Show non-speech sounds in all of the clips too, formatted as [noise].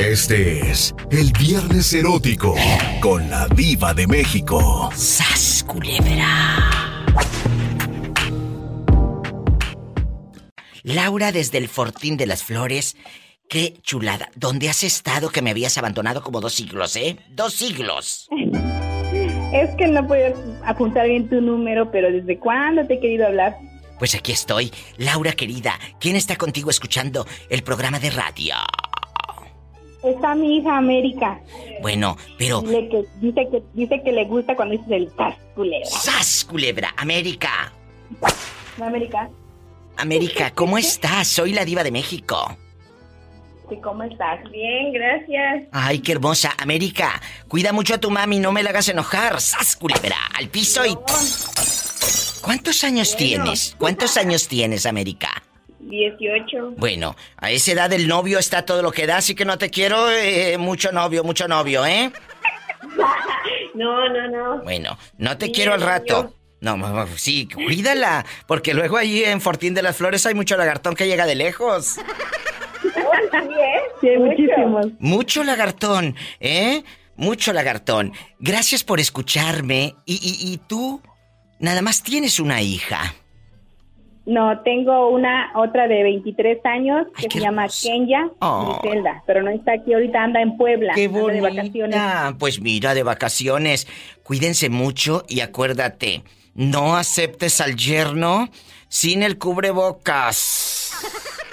Este es el Viernes Erótico con la Diva de México. ¡Sas, culebra! Laura desde el Fortín de las Flores. Qué chulada. ¿Dónde has estado que me habías abandonado como dos siglos, eh? Dos siglos. Es que no puedes apuntar bien tu número, pero ¿desde cuándo te he querido hablar? Pues aquí estoy. Laura querida, ¿quién está contigo escuchando el programa de radio? Está mi hija América. Bueno, pero... Que, dice, que, dice que le gusta cuando dices el sas culebra. ¡Sas, culebra! América. América. América, ¿cómo estás? Soy la diva de México. Sí, ¿cómo estás? Bien, gracias. Ay, qué hermosa. América, cuida mucho a tu mami, no me la hagas enojar. ¡Sas, culebra! Al piso y... ¿Cuántos años tienes? ¿Cuántos años tienes, América? 18. Bueno, a esa edad el novio está todo lo que da, así que no te quiero eh, mucho novio, mucho novio, ¿eh? [laughs] no, no, no. Bueno, no te quiero al rato. No, sí, cuídala, porque luego allí en Fortín de las Flores hay mucho lagartón que llega de lejos. [laughs] Sí, muchísimos. Mucho lagartón, ¿eh? Mucho lagartón. Gracias por escucharme. Y, y, y tú, nada más tienes una hija. No, tengo una otra de 23 años que se llama Kenya Oh. Griselda, pero no está aquí ahorita, anda en Puebla, ¡Qué anda de bonita! vacaciones. Pues mira, de vacaciones. Cuídense mucho y acuérdate, no aceptes al yerno sin el cubrebocas.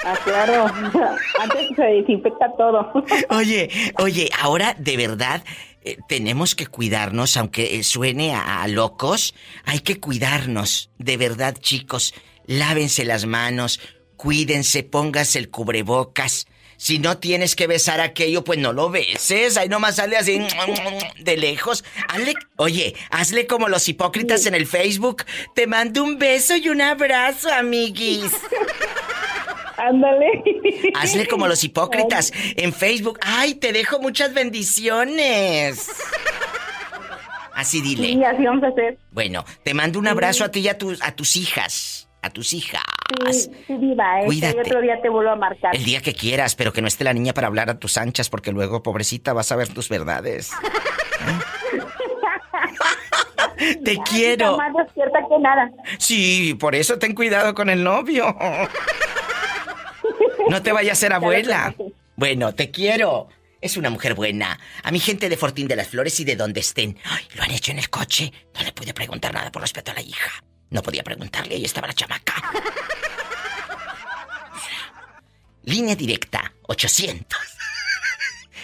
Ah, claro. [laughs] Antes se desinfecta todo. Oye, oye, ahora de verdad eh, tenemos que cuidarnos, aunque suene a, a locos, hay que cuidarnos. De verdad, chicos, lávense las manos, cuídense, pónganse el cubrebocas. Si no tienes que besar aquello, pues no lo beses. Ahí nomás sale así de lejos. Hazle, oye, hazle como los hipócritas en el Facebook. Te mando un beso y un abrazo, amiguis. Ándale. Hazle como los hipócritas en Facebook. Ay, te dejo muchas bendiciones. Así dile. Sí, así vamos a hacer. Bueno, te mando un abrazo a ti y a tus, a tus hijas. A tus hijas. Sí, sí, viva, ¿eh? Cuídate. Que otro día te vuelvo a marcar. El día que quieras, pero que no esté la niña para hablar a tus anchas, porque luego, pobrecita, vas a ver tus verdades. ¿Eh? [laughs] Te quiero. más despierta que nada. Sí, por eso ten cuidado con el novio. No te vayas a ser [laughs] abuela. Bueno, te quiero. Es una mujer buena. A mi gente de Fortín de las Flores y de donde estén. Ay, lo han hecho en el coche. No le pude preguntar nada por respeto a la hija. No podía preguntarle, ahí estaba la chamaca. Línea directa, 800.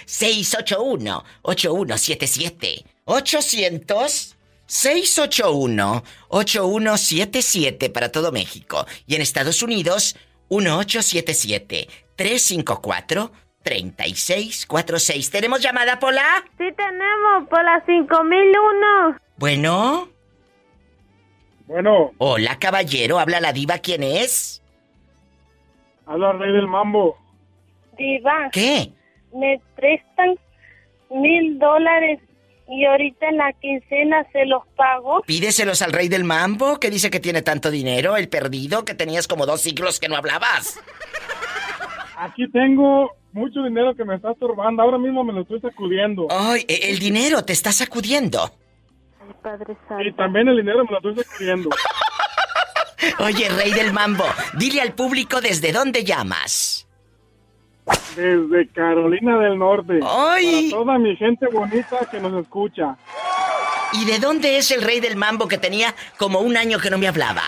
681 8177. 800 681 8177 para todo México. Y en Estados Unidos, 1877 354 3646. ¿Tenemos llamada, Pola? Sí tenemos, por las 5001. Bueno. Bueno, Hola, caballero. Habla la diva. ¿Quién es? habla el Rey del Mambo. Diva, ¿Qué? me prestan mil dólares y ahorita en la quincena se los pago. Pídeselos al rey del mambo, que dice que tiene tanto dinero, el perdido, que tenías como dos siglos que no hablabas. Aquí tengo mucho dinero que me está estorbando. Ahora mismo me lo estoy sacudiendo. Ay, e- el dinero te está sacudiendo. Ay, Padre Y también el dinero me lo estoy sacudiendo. [laughs] Oye, rey del mambo, dile al público desde dónde llamas. Desde Carolina del Norte. ¡Ay! Para toda mi gente bonita que nos escucha. ¿Y de dónde es el rey del mambo que tenía como un año que no me hablaba?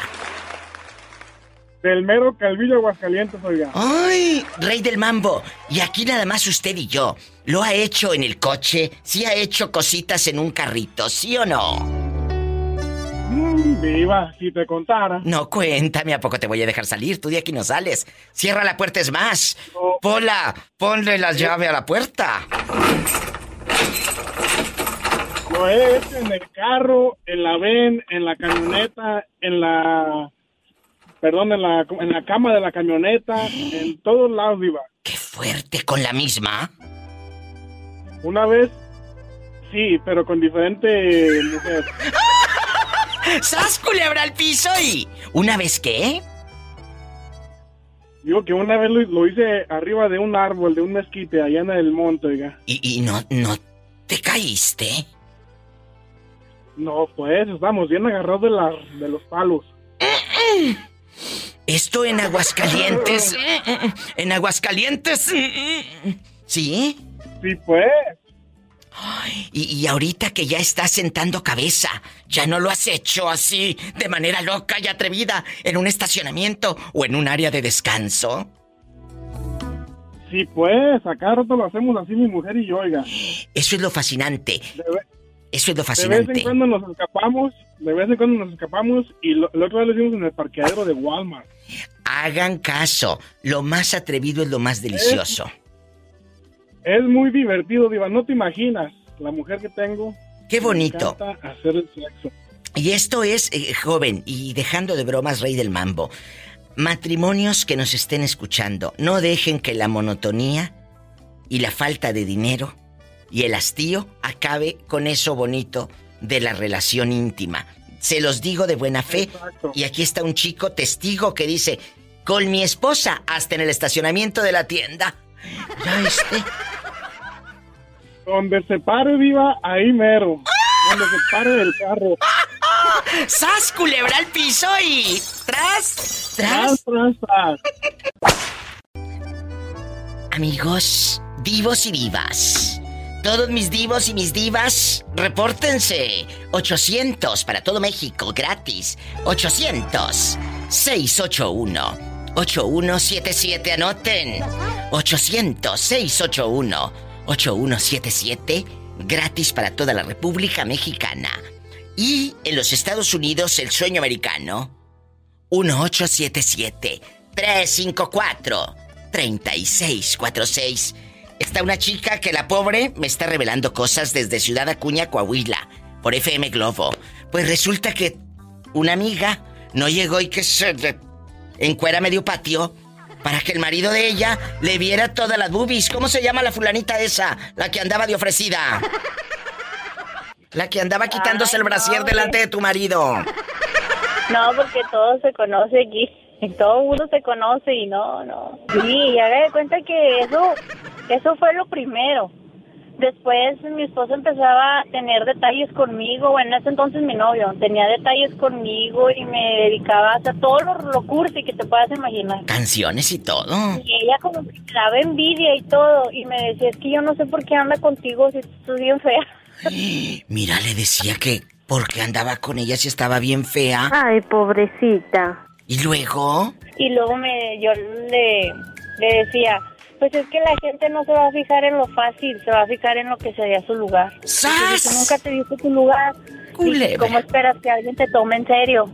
Del mero Calvillo, Aguascalientes, oiga. ¡Ay! Rey del mambo. Y aquí nada más usted y yo. ¿Lo ha hecho en el coche? ¿Sí ha hecho cositas en un carrito? ¿Sí o no? Mm, viva, si te contara. No, cuéntame, ¿a poco te voy a dejar salir? Tú de aquí no sales. Cierra la puerta, es más. No. Pola, ponle la llave a la puerta. Lo he hecho en el carro, en la ven, en la camioneta, en la... Perdón, en la, en la cama de la camioneta, en todos lados, viva. ¡Qué fuerte con la misma! Una vez, sí, pero con diferente mujer. [laughs] ¡Sas, culebra al piso y... ¿Una vez qué? Digo que una vez lo, lo hice arriba de un árbol, de un mezquite, allá en el monte, oiga. ¿Y, y no, no te caíste? No, pues, estamos bien agarrados de, la, de los palos. Esto en Aguascalientes. [laughs] En Aguascalientes. ¿Sí? Sí, pues. Ay, y, y ahorita que ya estás sentando cabeza, ¿ya no lo has hecho así, de manera loca y atrevida, en un estacionamiento o en un área de descanso? Sí, pues, acá rato lo hacemos así mi mujer y yo, oiga. Eso es lo fascinante. Eso es lo de vez fascinante. en cuando nos escapamos, de vez en cuando nos escapamos y lo, el otro día lo hicimos en el parqueadero de Walmart. Hagan caso. Lo más atrevido es lo más delicioso. Es muy divertido, Diva, no te imaginas la mujer que tengo. Qué Me bonito. encanta hacer el sexo. Y esto es, eh, joven, y dejando de bromas, rey del mambo. Matrimonios que nos estén escuchando, no dejen que la monotonía y la falta de dinero y el hastío acabe con eso bonito de la relación íntima. Se los digo de buena fe. Exacto. Y aquí está un chico testigo que dice, con mi esposa hasta en el estacionamiento de la tienda. Ya este. Donde se pare, Diva, ahí mero. Donde se pare el carro. ¡Sas, culebra al piso y... ¡Tras! Tras, ¡Tras! tras, tras. Amigos, divos y divas. Todos mis divos y mis divas, repórtense. 800 para todo México, gratis. 800 681 8177, anoten. 800 681 8177, gratis para toda la República Mexicana. Y en los Estados Unidos, el sueño americano. 1877 354 3646. Está una chica que la pobre me está revelando cosas desde Ciudad Acuña, Coahuila, por FM Globo. Pues resulta que una amiga no llegó y que se encuera medio patio para que el marido de ella le viera todas las boobies. ¿Cómo se llama la fulanita esa? La que andaba de ofrecida. La que andaba quitándose Ay, el brasier no, delante de tu marido. No, porque todo se conoce aquí. Todo el mundo se conoce y no, no. Sí, haga de cuenta que eso, eso fue lo primero. Después mi esposo empezaba a tener detalles conmigo, bueno, en ese entonces mi novio tenía detalles conmigo y me dedicaba a hacer todo lo, lo cursi que te puedas imaginar. Canciones y todo. Y ella como que me daba envidia y todo y me decía, es que yo no sé por qué anda contigo si tú estás bien fea. [gasps] Mira, le decía que porque andaba con ella si estaba bien fea. Ay, pobrecita. Y luego, Y luego me, yo le, le decía, pues es que la gente no se va a fijar en lo fácil, se va a fijar en lo que sería su lugar. Porque si tú ¡Sas! nunca te diste tu lugar, Culebra. ¿y ¿cómo esperas que alguien te tome en serio?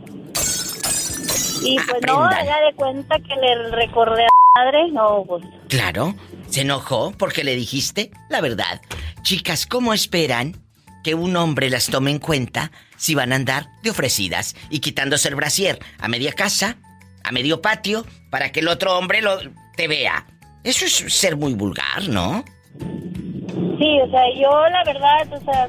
Y pues no, haga de cuenta que le recordé a la madre, no, pues claro, se enojó porque le dijiste la verdad. Chicas, ¿cómo esperan que un hombre las tome en cuenta si van a andar de ofrecidas y quitándose el brasier a media casa, a medio patio, para que el otro hombre lo te vea? Eso es ser muy vulgar, ¿no? Sí, o sea, yo la verdad, o sea,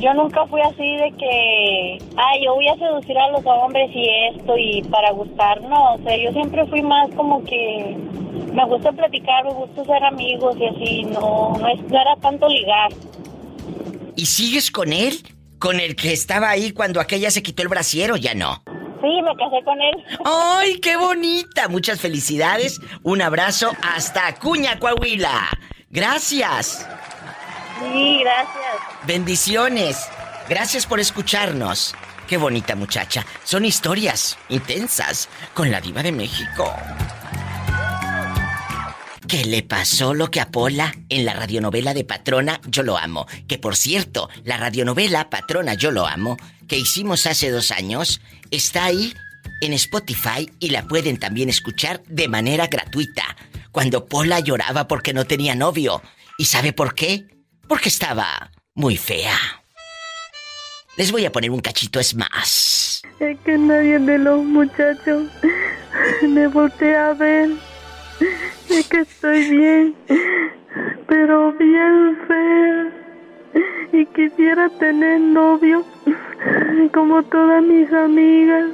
yo nunca fui así de que, ay, yo voy a seducir a los hombres y esto y para gustar, no, o sea, yo siempre fui más como que me gusta platicar, me gusta ser amigos y así, no, no, es, no era tanto ligar. ¿Y sigues con él? ¿Con el que estaba ahí cuando aquella se quitó el brasier o ya no? Sí, me casé con él. ¡Ay, qué bonita! Muchas felicidades. Un abrazo hasta Acuña, Coahuila. Gracias. Sí, gracias. Bendiciones. Gracias por escucharnos. Qué bonita muchacha. Son historias intensas con la diva de México. ¿Qué le pasó lo que a Pola en la radionovela de Patrona Yo lo amo? Que por cierto, la radionovela Patrona Yo lo amo, que hicimos hace dos años, está ahí en Spotify y la pueden también escuchar de manera gratuita. Cuando Pola lloraba porque no tenía novio. ¿Y sabe por qué? Porque estaba muy fea. Les voy a poner un cachito es más. Es que nadie de los muchachos me voltea a ver. [laughs] Es que estoy bien, pero bien fea. Y quisiera tener novio como todas mis amigas.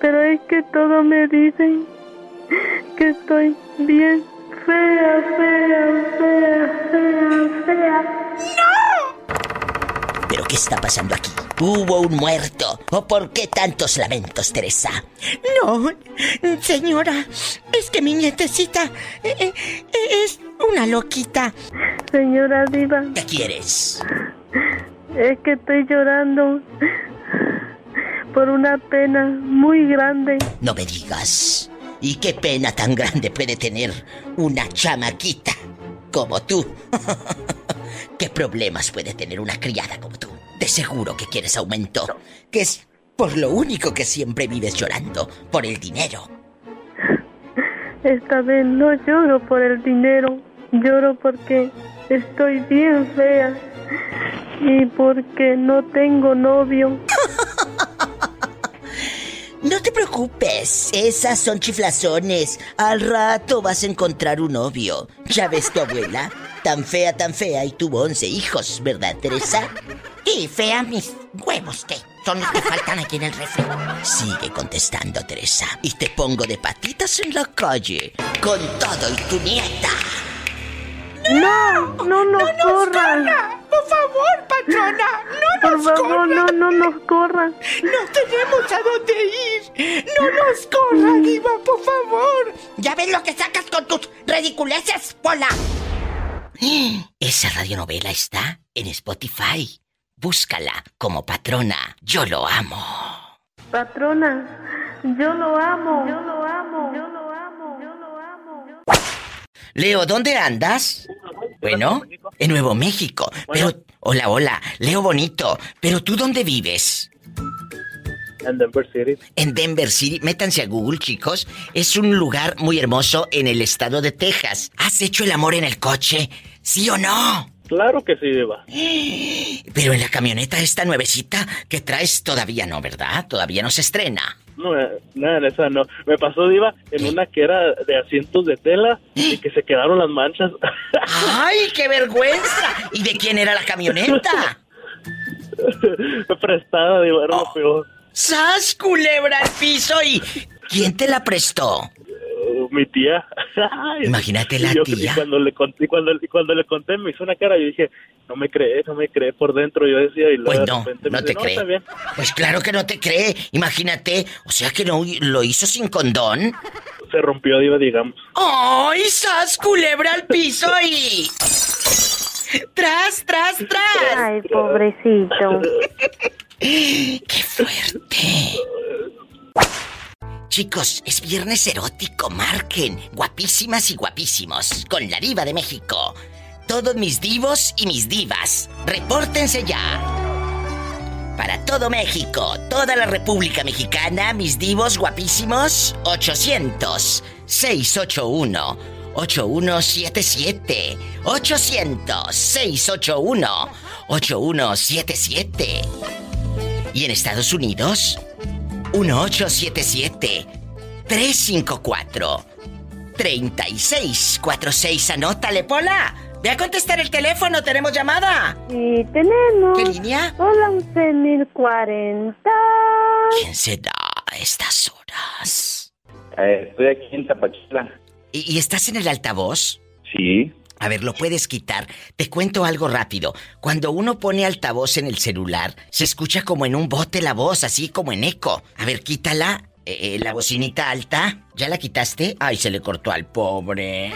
pero es que todos me dicen que estoy bien fea, fea, fea, fea, fea. ¿Pero qué está pasando aquí? ¿Hubo un muerto? ¿O por qué tantos lamentos, Teresa? No, señora, es que mi nietecita eh, eh, es una loquita. Señora Diva, ¿Qué quieres? es que estoy llorando por una pena muy grande. No me digas. ¿Y qué pena tan grande puede tener una chamaquita como tú? [laughs] ¿Qué problemas puede tener una criada como tú? De seguro que quieres aumento, que es por lo único que siempre vives llorando, por el dinero. Esta vez no lloro por el dinero, lloro porque estoy bien fea y porque no tengo novio. No te preocupes, esas son chiflazones. Al rato vas a encontrar un novio. ¿Ya ves tu abuela? Tan fea, tan fea y tuvo 11 hijos, ¿verdad, Teresa? Y fea mis huevos que son los que faltan aquí en el refri. Sigue contestando, Teresa. Y te pongo de patitas en la calle. Con todo y tu nieta. No, no nos corran. Por favor, patrona, no Por favor, no, no nos corran. No tenemos a dónde ir. No nos corra, Diva, por favor. Ya ves lo que sacas con tus ridiculeces, Pola. Esa radionovela está en Spotify. Búscala como patrona. Yo lo amo. Patrona, yo lo amo. Yo lo amo. Yo lo amo. Yo lo amo. Leo, ¿dónde andas? Bueno, en Nuevo México. Pero, hola, hola, Leo bonito. Pero tú dónde vives? En Denver City. En Denver City. Métanse a Google, chicos. Es un lugar muy hermoso en el estado de Texas. ¿Has hecho el amor en el coche? ¿Sí o no? Claro que sí, Diva. [gasps] Pero en la camioneta esta nuevecita que traes todavía no, ¿verdad? Todavía no se estrena. No, eh, nada, en esa no. Me pasó, Diva, en una que era de asientos de tela y que se quedaron las manchas. [laughs] ¡Ay, qué vergüenza! ¿Y de quién era la camioneta? [laughs] Prestada, Diva, era lo peor. ¡Sas, culebra al piso! ¿Y quién te la prestó? Mi tía. Imagínate la y yo- tía. Y cuando le conté, cuando, le conté me hizo una cara, yo dije, no me cree, no me cree por dentro, yo decía, y luego Pues de no, me no dice, te está cree. bien. Pues claro que no te cree. Imagínate, o sea que no lo hizo sin condón. Se rompió, Diva, digamos. ¡Ay, sas, culebra al piso y... ¡Tras, tras, tras! Ay, pobrecito. [laughs] ¡Qué fuerte! Chicos, es viernes erótico, marquen. Guapísimas y guapísimos. Con la diva de México. Todos mis divos y mis divas. Repórtense ya. Para todo México, toda la República Mexicana, mis divos guapísimos, 800 681 8177 800 681 8177 y en Estados Unidos, 1877-354-3646. Anótale, Pola. Ve a contestar el teléfono, tenemos llamada. Y tenemos. ¿Qué línea? Hola, 11040. ¿Quién se da a estas horas? Eh, estoy aquí en Tapachula. ¿Y, y estás en el altavoz? Sí. A ver, lo puedes quitar. Te cuento algo rápido. Cuando uno pone altavoz en el celular, se escucha como en un bote la voz, así como en eco. A ver, quítala. Eh, eh, la bocinita alta. ¿Ya la quitaste? Ay, se le cortó al pobre.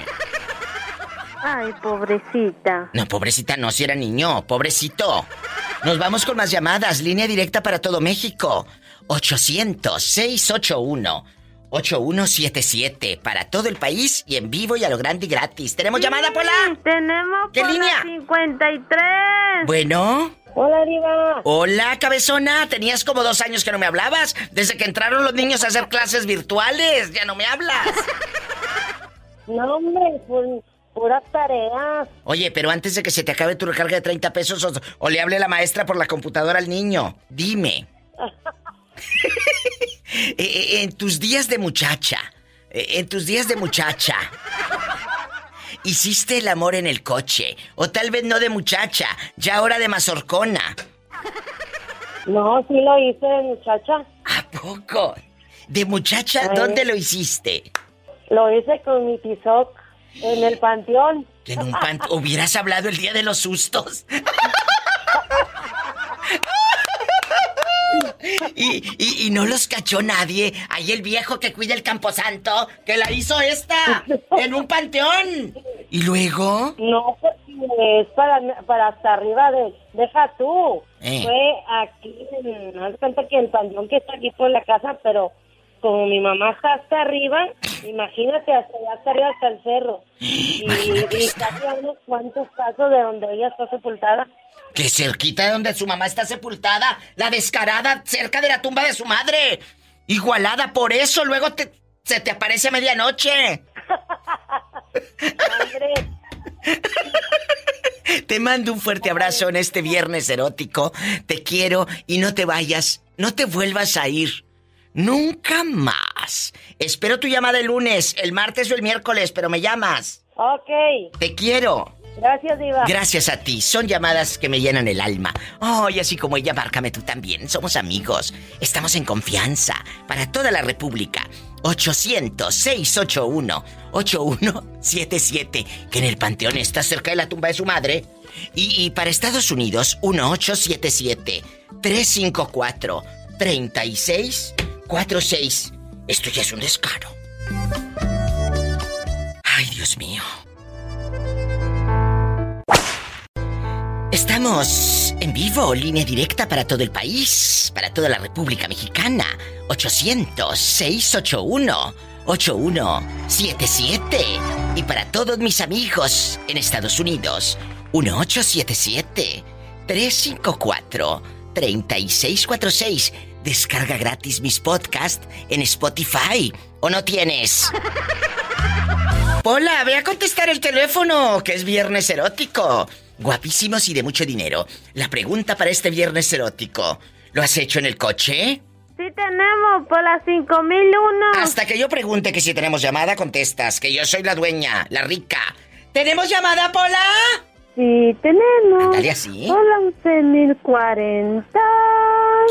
Ay, pobrecita. No, pobrecita, no, si era niño, pobrecito. Nos vamos con más llamadas. Línea directa para todo México. 800-681-8177. Para todo el país y en vivo y a lo grande y gratis. ¿Tenemos llamada, Pola? Tenemos ¿Qué por la línea? 53. Bueno. Hola, Diva. Hola, cabezona. Tenías como dos años que no me hablabas. Desde que entraron los niños a hacer clases virtuales. Ya no me hablas. [laughs] No, hombre, pues, puras tareas. Oye, pero antes de que se te acabe tu recarga de 30 pesos o, o le hable la maestra por la computadora al niño, dime. [laughs] Eh, eh, en tus días de muchacha, eh, en tus días de muchacha, ¿hiciste el amor en el coche? O tal vez no de muchacha, ya ahora de mazorcona. No, sí lo hice, muchacha. ¿A poco? De muchacha, ¿dónde lo hiciste? Lo hice con mi tizoc en el panteón. En un panteón. Hubieras hablado el día de los sustos. [laughs] Y, y, no los cachó nadie. Ahí el viejo que cuida el camposanto, que la hizo esta, en un panteón. ¿Y luego? No, es para, para hasta arriba de... Deja tú. Eh. Fue aquí, no das cuenta que el panteón que está aquí por la casa, pero como mi mamá está hasta arriba, imagínate, hasta allá hasta arriba hasta el cerro. [gasps] Y, y casi a unos cuantos pasos de donde ella está sepultada. Que cerquita de donde su mamá está sepultada, la descarada, cerca de la tumba de su madre. Igualada, por eso luego te, se te aparece a medianoche. [laughs] Te mando un fuerte abrazo en este viernes erótico. Te quiero y no te vayas, no te vuelvas a ir. Nunca más. Espero tu llamada el lunes, el martes o el miércoles, pero me llamas. Ok. Te quiero. Gracias, Diva. Gracias a ti. Son llamadas que me llenan el alma. Oh, y así como ella, márcame tú también. Somos amigos. Estamos en confianza. Para toda la República. 800-681-8177. Que en el panteón está cerca de la tumba de su madre. Y, y para Estados Unidos, 1877-354-3646. Esto ya es un descaro. Ay, Dios mío. Estamos en vivo, línea directa para todo el país, para toda la República Mexicana. 800-681-8177. Y para todos mis amigos en Estados Unidos, 1877-354-3646. Descarga gratis mis podcasts en Spotify. ¿O no tienes? [laughs] Hola, ve a contestar el teléfono, que es viernes erótico guapísimos y de mucho dinero. La pregunta para este viernes erótico, ¿lo has hecho en el coche? Sí tenemos, por las 5001. Hasta que yo pregunte que si tenemos llamada, contestas, que yo soy la dueña, la rica. ¿Tenemos llamada, Pola? Sí, tenemos. Dale así. Hola, 11040.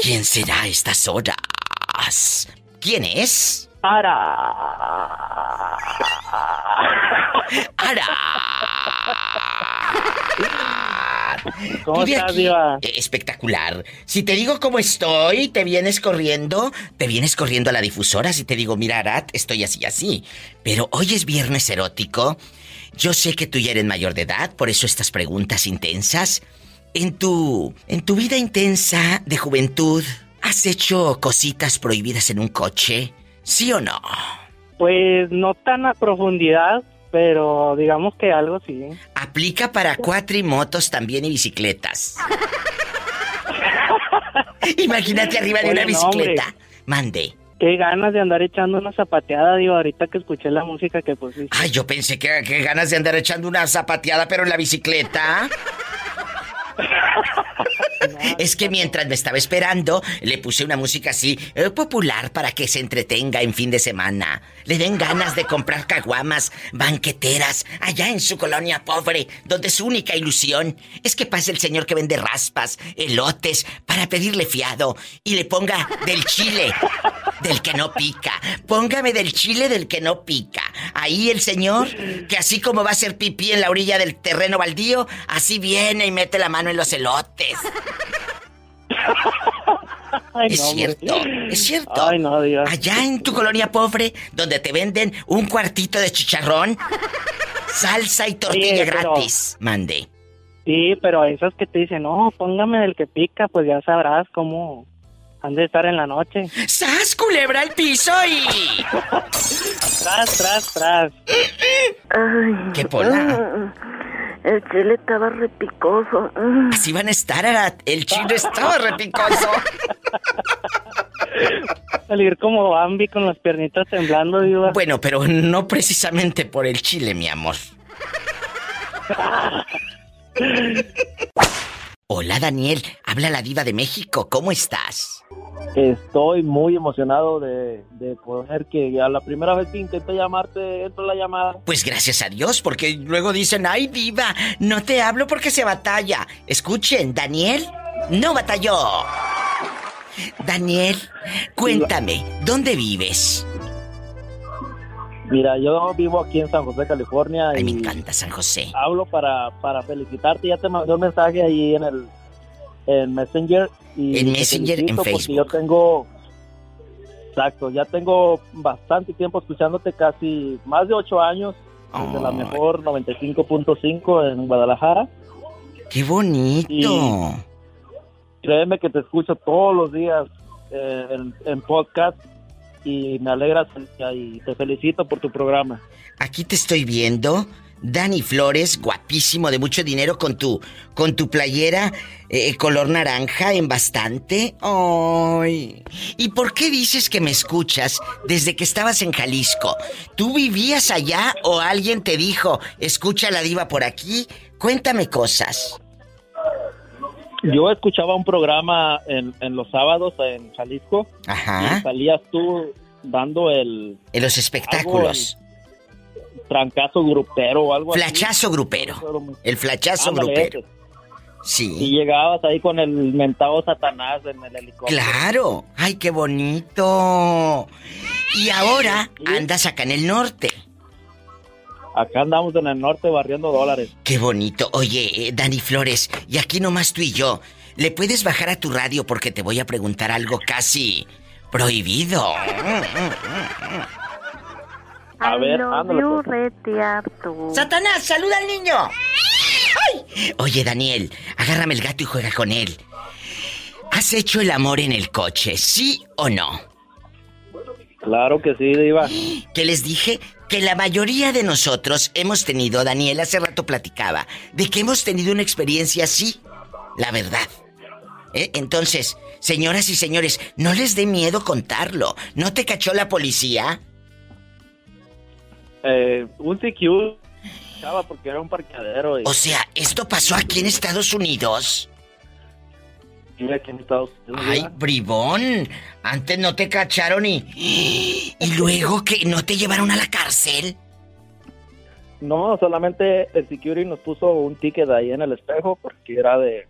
¿Quién será a estas horas? ¿Quién es? Ara. Ara. ¿Cómo estás, Diva? Eh, espectacular. Si te digo cómo estoy, te vienes corriendo, te vienes corriendo a la difusora. Si te digo, mira, Arat, estoy así, así. Pero hoy es viernes erótico. Yo sé que tú ya eres mayor de edad, por eso estas preguntas intensas. En tu. en tu vida intensa de juventud, ¿has hecho cositas prohibidas en un coche? ¿Sí o no? Pues no tan a profundidad, pero digamos que algo sí. Aplica para cuatrimotos también y bicicletas. [laughs] Imagínate arriba de una bicicleta. Mande. Qué ganas de andar echando una zapateada, digo, ahorita que escuché la música que pusiste. Ay, yo pensé que, qué ganas de andar echando una zapateada, pero en la bicicleta. [laughs] es que mientras me estaba esperando, le puse una música así, eh, popular para que se entretenga en fin de semana. Le den ganas de comprar caguamas, banqueteras, allá en su colonia pobre, donde su única ilusión es que pase el señor que vende raspas, elotes, para pedirle fiado y le ponga del chile, del que no pica. Póngame del chile del que no pica. Ahí el señor, que así como va a hacer pipí en la orilla del terreno baldío, así viene y mete la mano en los elotes. [laughs] es cierto, es cierto. Allá en tu colonia pobre, donde te venden un cuartito de chicharrón, salsa y tortilla gratis. Mande. Sí, pero esas que te dicen, no, póngame del que pica, pues ya sabrás cómo han de estar en la noche. ¡Sas, culebra al piso y... tras, tras, tras. Ay. ¿Qué pola? El chile estaba repicoso. Así van a estar, Arat. El chile estaba repicoso. Salir como Bambi con las piernitas temblando, diva. Bueno, pero no precisamente por el chile, mi amor. [laughs] Hola, Daniel. Habla la diva de México. ¿Cómo estás? Estoy muy emocionado de, poder que a la primera vez que intenté llamarte entró la llamada. Pues gracias a Dios, porque luego dicen, ay diva, no te hablo porque se batalla. Escuchen, Daniel no batalló. Daniel, cuéntame, ¿dónde vives? Mira, yo vivo aquí en San José, California. Ay, me encanta San José. Hablo para, para felicitarte. Ya te mandé un mensaje ahí en el en Messenger. Y en Messenger, en Facebook. Yo tengo, exacto, ya tengo bastante tiempo escuchándote, casi más de ocho años, desde la mejor 95.5 en Guadalajara. ¡Qué bonito! créeme que te escucho todos los días eh, en, en podcast y me alegras y te felicito por tu programa. Aquí te estoy viendo. Dani Flores, guapísimo, de mucho dinero con tu con tu playera eh, color naranja en bastante. Ay. ¿Y por qué dices que me escuchas desde que estabas en Jalisco? ¿Tú vivías allá o alguien te dijo, "Escucha la diva por aquí"? Cuéntame cosas. Yo escuchaba un programa en, los sábados en Jalisco. Ajá. Y salías tú dando el... En los espectáculos. trancazo grupero o algo flachazo grupero. El flachazo grupero. Sí. Y llegabas ahí con el mentado Satanás en el helicóptero. Claro. Ay, qué bonito. Y ahora andas acá en el norte. Acá andamos en el norte barriendo dólares. Qué bonito. Oye, eh, Dani Flores, y aquí nomás tú y yo. ¿Le puedes bajar a tu radio porque te voy a preguntar algo casi prohibido? A ver, ándale, pues. Satanás, saluda al niño. Oye, Daniel, agárrame el gato y juega con él. ¿Has hecho el amor en el coche, sí o no? Claro que sí, Diva. ¿Qué les dije? Que la mayoría de nosotros hemos tenido, Daniel hace rato platicaba, de que hemos tenido una experiencia así, la verdad. ¿Eh? Entonces, señoras y señores, no les dé miedo contarlo. ¿No te cachó la policía? Eh, un CQ porque era un parqueadero. O sea, ¿esto pasó aquí en Estados Unidos? Ay, bribón. Antes no te cacharon y. Y luego que no te llevaron a la cárcel. No, solamente el security nos puso un ticket ahí en el espejo porque era de.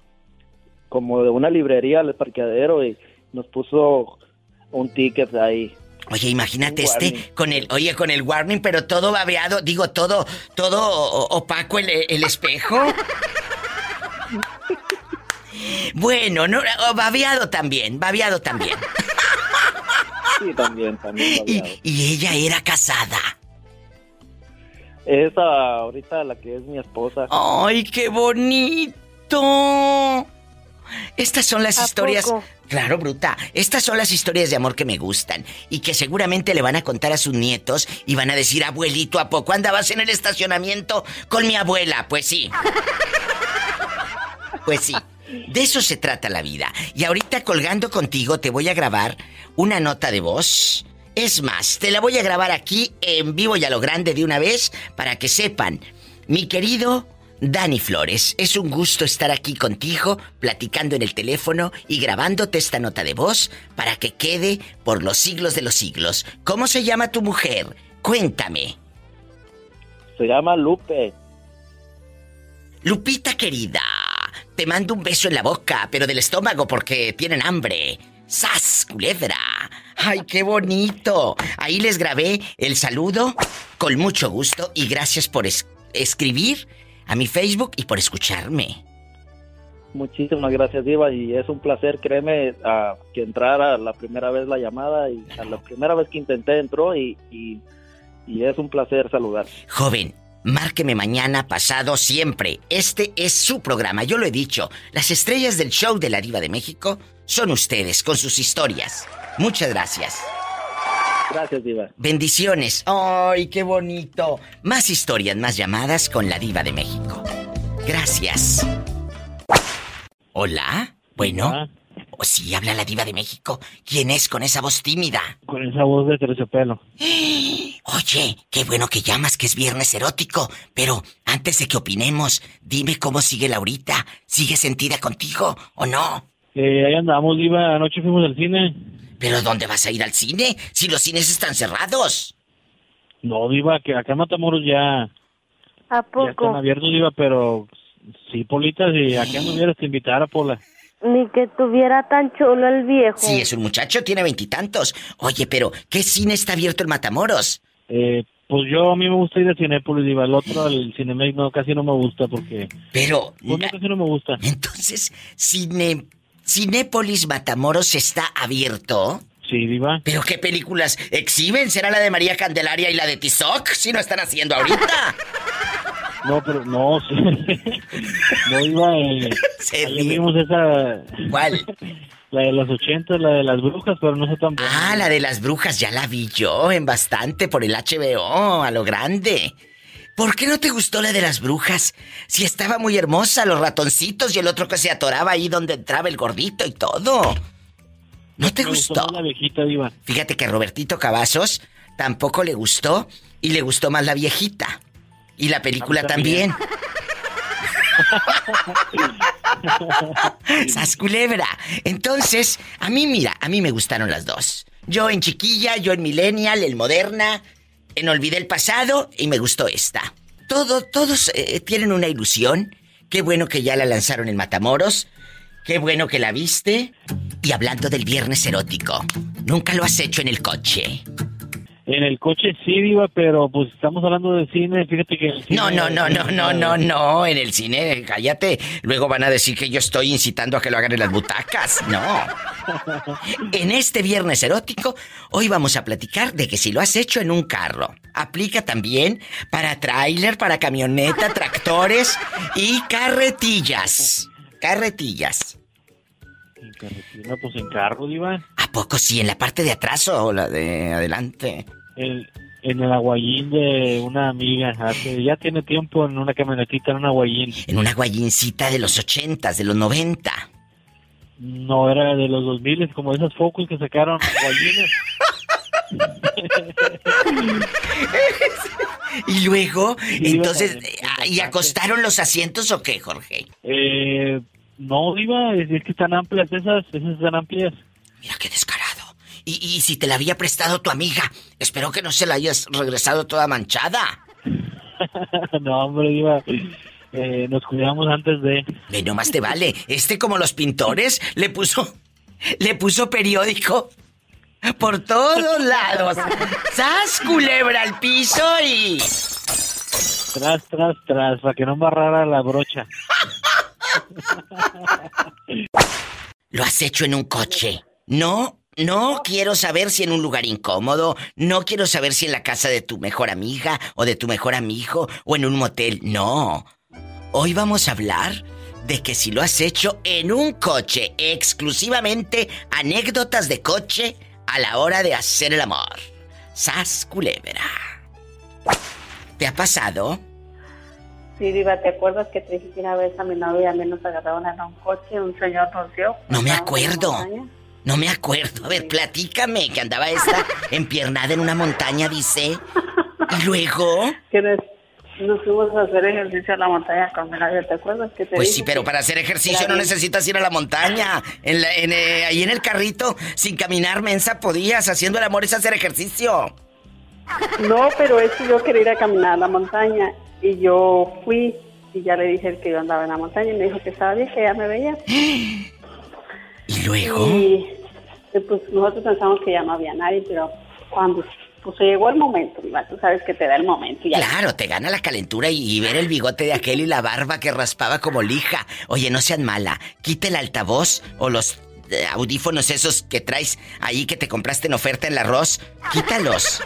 como de una librería al parqueadero y nos puso un ticket ahí. Oye, imagínate este con el, oye, con el warning, pero todo babeado, digo, todo, todo opaco el, el espejo. Bueno, no, oh, babeado también, babeado también. Sí, también, también [laughs] Y, ella era casada. Esa ahorita la que es mi esposa. ¡Ay, qué bonito! Estas son las historias. Claro, bruta. Estas son las historias de amor que me gustan y que seguramente le van a contar a sus nietos y van a decir, abuelito, ¿a poco andabas en el estacionamiento con mi abuela? Pues sí. Pues sí. De eso se trata la vida. Y ahorita colgando contigo te voy a grabar una nota de voz. Es más, te la voy a grabar aquí en vivo y a lo grande de una vez para que sepan. Mi querido Dani Flores, es un gusto estar aquí contigo, platicando en el teléfono y grabándote esta nota de voz para que quede por los siglos de los siglos. ¿Cómo se llama tu mujer? Cuéntame. Se llama Lupe. Lupita querida, te mando un beso en la boca, pero del estómago porque tienen hambre. ¡Sas, culebra! ¡Ay, qué bonito! Ahí les grabé el saludo con mucho gusto y gracias por escribir a mi Facebook y por escucharme. Muchísimas gracias, Diva, y es un placer, créeme, a que entrara la primera vez la llamada y a la primera vez que intenté entró y, y, y es un placer saludar. Joven, Márqueme mañana, pasado, siempre. Este es su programa, yo lo he dicho. Las estrellas del show de la Diva de México son ustedes, con sus historias. Muchas gracias. Gracias, Diva. Bendiciones. ¡Ay, qué bonito! Más historias, más llamadas con la Diva de México. Gracias. Hola. Bueno. Oh, sí, habla la diva de México. ¿Quién es con esa voz tímida? Con esa voz de terciopelo. [gasps] Oye, qué bueno que llamas, que es viernes erótico. Pero antes de que opinemos, dime cómo sigue Laurita. ¿Sigue sentida contigo o no? Eh, ahí andamos, diva. Anoche fuimos al cine. ¿Pero dónde vas a ir al cine? Si los cines están cerrados. No, diva, que acá en Matamoros ya... ¿A poco? Ya están abiertos, diva, pero... Sí, Polita, si acá no hubieras te invitara, Pola. Ni que tuviera tan chulo el viejo. Sí, es un muchacho, tiene veintitantos. Oye, pero, ¿qué cine está abierto en Matamoros? Eh, pues yo a mí me gusta ir a Cinépolis, Diva. El otro, el Cinemex, no, casi no me gusta porque... Pero... Pues casi no me gusta. Entonces, Cine... Cinépolis Matamoros está abierto. Sí, Diva. ¿Pero qué películas exhiben? ¿Será la de María Candelaria y la de Tizoc? Si no están haciendo ahorita. [laughs] No, pero no, sí. no iba. Eh, vimos esa. ¿Cuál? La de los 80, la de las brujas, pero no sé tan Ah, la de las brujas, ya la vi yo en bastante por el HBO, a lo grande. ¿Por qué no te gustó la de las brujas? Si estaba muy hermosa, los ratoncitos y el otro que se atoraba ahí donde entraba el gordito y todo. ¿No te gustó? la viejita, Diva. Fíjate que a Robertito Cavazos tampoco le gustó y le gustó más la viejita. Y la película también. [laughs] Sas culebra. Entonces, a mí, mira, a mí me gustaron las dos. Yo en chiquilla, yo en millennial, en moderna, en olvidé el pasado y me gustó esta. Todo, todos eh, tienen una ilusión. Qué bueno que ya la lanzaron en Matamoros. Qué bueno que la viste. Y hablando del viernes erótico, nunca lo has hecho en el coche. En el coche sí, Diva, pero pues estamos hablando de cine, fíjate que... no, no, no, no, no, no, [laughs] no, en el cine, cállate. Luego van a decir que yo estoy incitando a que lo hagan en las butacas. No. en este viernes erótico, hoy vamos a platicar de que si lo has hecho en un carro, aplica también para tráiler, para camioneta, tractores y carretillas. Carretillas. ¿En carretilla? Pues en carro, Diva. ¿A poco sí? ¿En la parte de atrás o la de adelante? En el aguayín de una amiga. ya tiene tiempo en una camionetita, en un aguayín. En una aguayincita de los ochentas, de los noventa. No, era de los dos miles, como esos focos que sacaron aguayines. [laughs] y luego, entonces, ¿y acostaron los asientos o qué, Jorge? Eh, no, iba, es que están amplias esas, esas están amplias. Mira qué descarado. Y, si te la había prestado tu amiga, espero que no se la hayas regresado toda manchada. [laughs] no, hombre, iba. Eh, nos cuidamos antes de. Ve, no más te vale. Este, como los pintores, le puso. Le puso periódico por todos lados. ¡Sas, culebra al piso y. Tras, tras, tras, para que no barrara la brocha. [laughs] Lo has hecho en un coche. No no quiero saber si en un lugar incómodo, no quiero saber si en la casa de tu mejor amiga o de tu mejor amigo o en un motel, no. Hoy vamos a hablar de que si lo has hecho en un coche, exclusivamente anécdotas de coche a la hora de hacer el amor. Sas culebra. ¿Te ha pasado? Sí, Diva, ¿te acuerdas que te dije que una vez a mi novia a mí nos agarraron en un coche, un señor nos dio? No me acuerdo. No me acuerdo. A ver, platícame, que andaba esta [laughs] empiernada en una montaña, dice. Y luego. nos fuimos a hacer ejercicio a la montaña con mi ¿te acuerdas? Que te pues sí, pero para hacer ejercicio no necesitas ir a la montaña. En eh, ahí en el carrito, sin caminar, mensa, podías. Haciendo el amor es hacer ejercicio. No, pero es que yo quería ir a caminar a la montaña. Y yo fui y ya le dije que yo andaba en la montaña y me dijo que estaba bien, que ya me veía. [gasps] ¿Y luego? Y pues nosotros pensamos que ya no había nadie, pero cuando pues llegó el momento, tú sabes que te da el momento. Ya. Claro, te gana la calentura y, ver el bigote de aquel y la barba que raspaba como lija. Oye, no sean mala, quita el altavoz o los eh, audífonos esos que traes ahí que te compraste en oferta en el arroz, quítalos.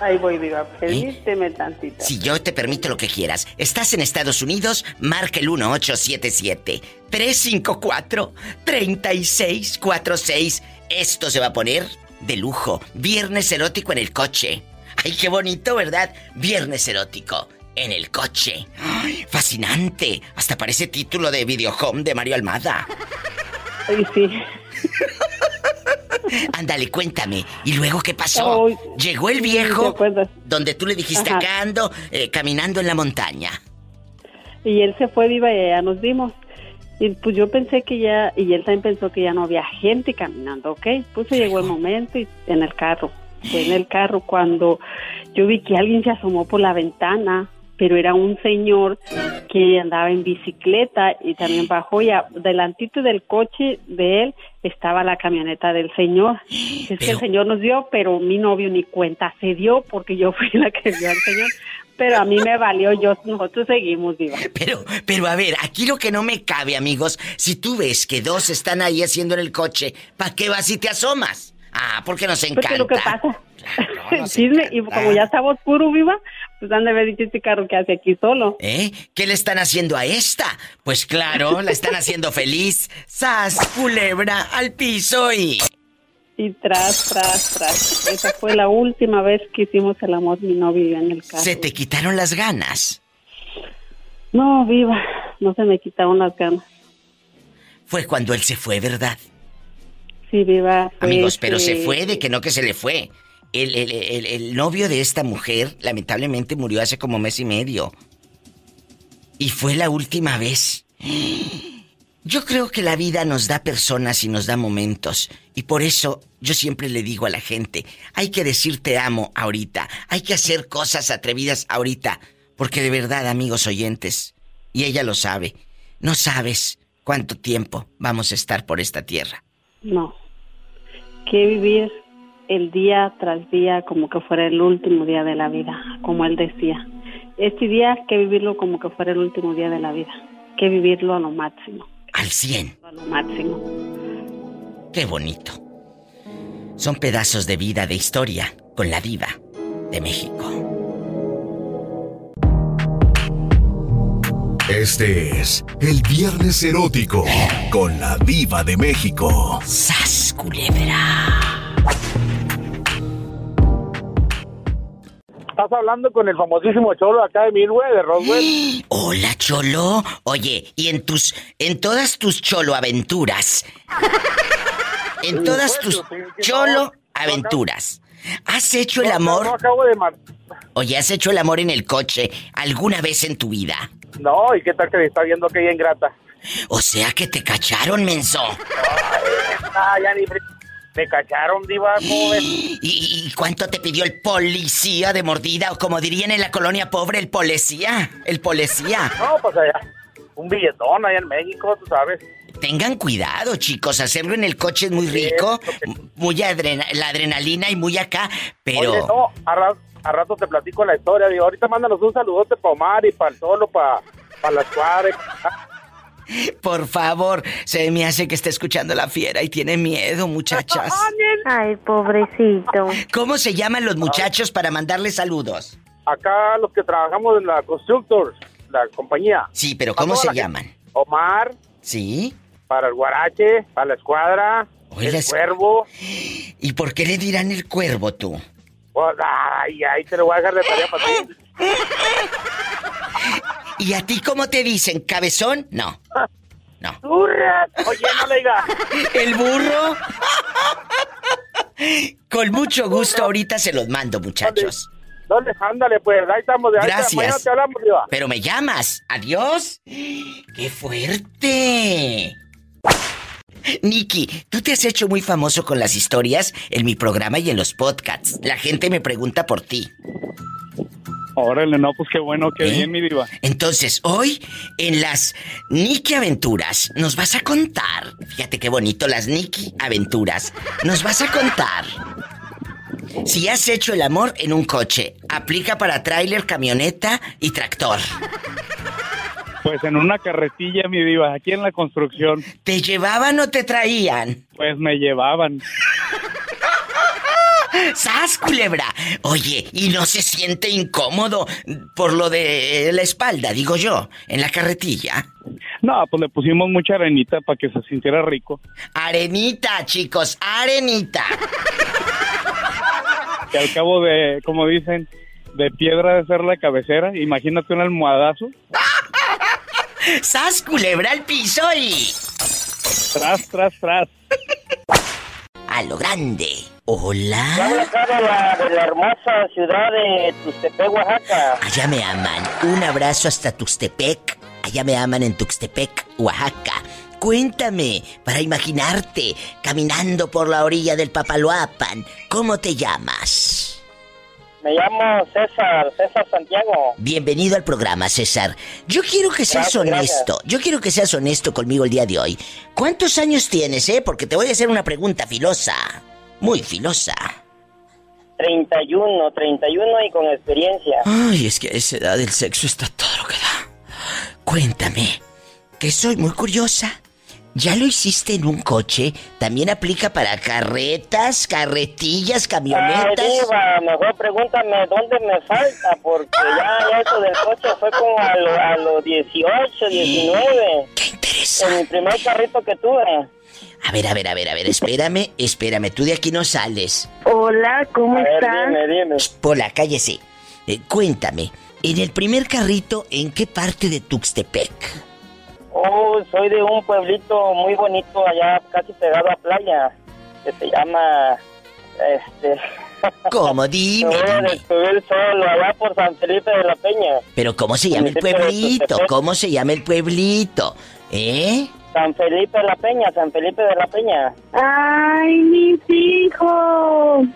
Ahí voy, Viva. Permíteme tantito. Si yo te permito lo que quieras. Estás en Estados Unidos, marca el 1877-354-3646. Esto se va a poner de lujo. Viernes erótico en el coche. Ay, qué bonito, ¿verdad? Viernes erótico en el coche. Ay, fascinante. Hasta parece título de Video Home de Mario Almada. Ay, sí. [laughs] Ándale, cuéntame. ¿Y luego qué pasó? Llegó el viejo donde tú le dijiste acá ando eh, caminando en la montaña. Y él se fue viva y ya nos vimos. Y pues yo pensé que ya, y él también pensó que ya no había gente caminando, ¿ok? Pues llegó el momento y en el carro. Fue en el carro cuando yo vi que alguien se asomó por la ventana pero era un señor que andaba en bicicleta y también bajó y delantito del coche de él estaba la camioneta del señor. Es que el señor nos dio, pero mi novio ni cuenta se dio porque yo fui la que vio al señor. Pero a mí me valió, yo, nosotros seguimos, viva. Pero, pero a ver, aquí lo que no me cabe, amigos, si tú ves que dos están ahí haciendo en el coche, ¿para qué vas y te asomas? Ah, porque nos encanta. Porque lo que pasa, [laughs] chisme, y como ya está oscuro, viva, pues han de haber dicho este carro que hace aquí solo. ¿Eh? ¿Qué le están haciendo a esta? Pues claro, la están haciendo feliz. [laughs] ¡Sas, culebra, al piso y... Y tras, tras, tras. Esa fue la última vez que hicimos el amor, mi novio en el carro. ¿Se te quitaron las ganas? No, viva, no se me quitaron las ganas. Fue cuando él se fue, ¿verdad? Sí, viva. Amigos, pero se fue de que no que se le fue. El, el, el, novio de esta mujer lamentablemente murió hace como mes y medio. Y fue la última vez. Yo creo que la vida nos da personas y nos da momentos. Y por eso yo siempre le digo a la gente, hay que decir te amo ahorita. Hay que hacer cosas atrevidas ahorita. Porque de verdad, amigos oyentes, y ella lo sabe, no sabes cuánto tiempo vamos a estar por esta tierra. No. Que vivir el día tras día como que fuera el último día de la vida, como él decía. Este día que vivirlo como que fuera el último día de la vida, que vivirlo a lo máximo. Al 100. A lo máximo. Qué bonito. Son pedazos de vida, de historia, con la diva de México. Este es el Viernes Erótico con la diva de México. ¡Sas, culebra! Estás hablando con el famosísimo Cholo acá de Midway, de Roswell. [gasps] Hola, Cholo. Oye, y en tus, en todas tus Cholo aventuras, [laughs] en todas tus Cholo aventuras, ¿has hecho el amor? acabo de Oye, ¿has hecho el amor en el coche alguna vez en tu vida? No, ¿y qué tal que me está viendo que ella ingrata? O sea que te cacharon, menso. Ay, ya ni me cacharon, diva, ¿cómo ¿Y, cuánto te pidió el policía de mordida? O como dirían en la colonia pobre, el policía. El policía. No, pues allá. Un billetón allá en México, tú sabes. Tengan cuidado, chicos. Hacerlo en el coche es muy rico. Muy la adrenalina y muy acá, pero... Oye, no, a, rato te platico la historia. Digo, ahorita mándanos un saludote para Omar y para el solo, para, para las cuadras. [laughs] Por favor, se me hace que está escuchando la fiera y tiene miedo, muchachas. [laughs] Ay, pobrecito. ¿Cómo se llaman los muchachos para mandarle saludos? Acá los que trabajamos en la Constructors, la compañía. Sí, pero ¿cómo se llaman? Omar. Sí. Para el Guarache, para la escuadra, el cuervo. ¿Y por qué le dirán el cuervo tú? Pues, ay, ay, te lo voy a dejar de tarea para ti. [laughs] ¿Y a ti cómo te dicen? ¿Cabezón? No. No. [laughs] ¡Burra! Oye, no le diga. [laughs] ¿El burro? Con mucho gusto, ahorita se los mando, muchachos. ¿Dónde? Ándale, pues, ahí estamos. De Gracias. Pero me llamas. Adiós. [gasps] ¡Qué fuerte! Nikki, tú te has hecho muy famoso con las historias en mi programa y en los podcasts. La gente me pregunta por ti. Órale, no, pues qué bueno, qué ¿Eh? bien, mi diva. Entonces, hoy, en las Nikki Aventuras, nos vas a contar. Fíjate qué bonito, las Nikki Aventuras. Nos vas a contar. Si has hecho el amor en un coche, aplica para tráiler, camioneta y tractor. Pues en una carretilla, mi diva, aquí en la construcción. ¿Te llevaban o te traían? Pues me llevaban. ¡Sas, culebra! Oye, ¿y no se siente incómodo por lo de la espalda, digo yo, en la carretilla? No, pues le pusimos mucha arenita para que se sintiera rico. Arenita, chicos, arenita. Que al cabo de, como dicen, de piedra de ser la cabecera, imagínate un almohadazo. ¡Sas, culebra al piso y... Tras, tras, tras. A lo grande. Hola. acá de la, de la hermosa ciudad de Tuxtepec, Oaxaca. Allá me aman. Un abrazo hasta Tuxtepec. Allá me aman en Tuxtepec, Oaxaca. Cuéntame, para imaginarte, caminando por la orilla del Papaloapan, ¿cómo te llamas? Me llamo César, César Santiago. Bienvenido al programa, César. Yo quiero que seas honesto. Yo quiero que seas honesto conmigo el día de hoy. ¿Cuántos años tienes, eh? Porque te voy a hacer una pregunta filosa. Muy filosa. 31, 31 y con experiencia. Ay, es que a esa edad del sexo está todo lo que da. Cuéntame, que soy muy curiosa. ¿Ya lo hiciste en un coche? ¿También aplica para carretas, carretillas, camionetas? Ay, diva, mejor pregúntame dónde me falta, porque ya, eso del coche fue como a, los 18, 19. ¡Qué interesante! En mi primer carrito que tuve. A ver, a ver, a ver, a ver, espérame, espérame, tú de aquí no sales. Hola, ¿cómo estás? Dime, dime. Hola, cállese. Eh, cuéntame, en el primer carrito, ¿en qué parte de Tuxtepec? Oh, soy de un pueblito muy bonito allá, casi pegado a playa, que se llama, este... [laughs] ¿Cómo? [laughs] Dime, dime. solo, allá por San Felipe de la Peña. Pero ¿cómo se llama el pueblito? ¿Cómo se llama el pueblito? ¿Eh? San Felipe de la Peña, San Felipe de la Peña. ¡Ay, mis hijos!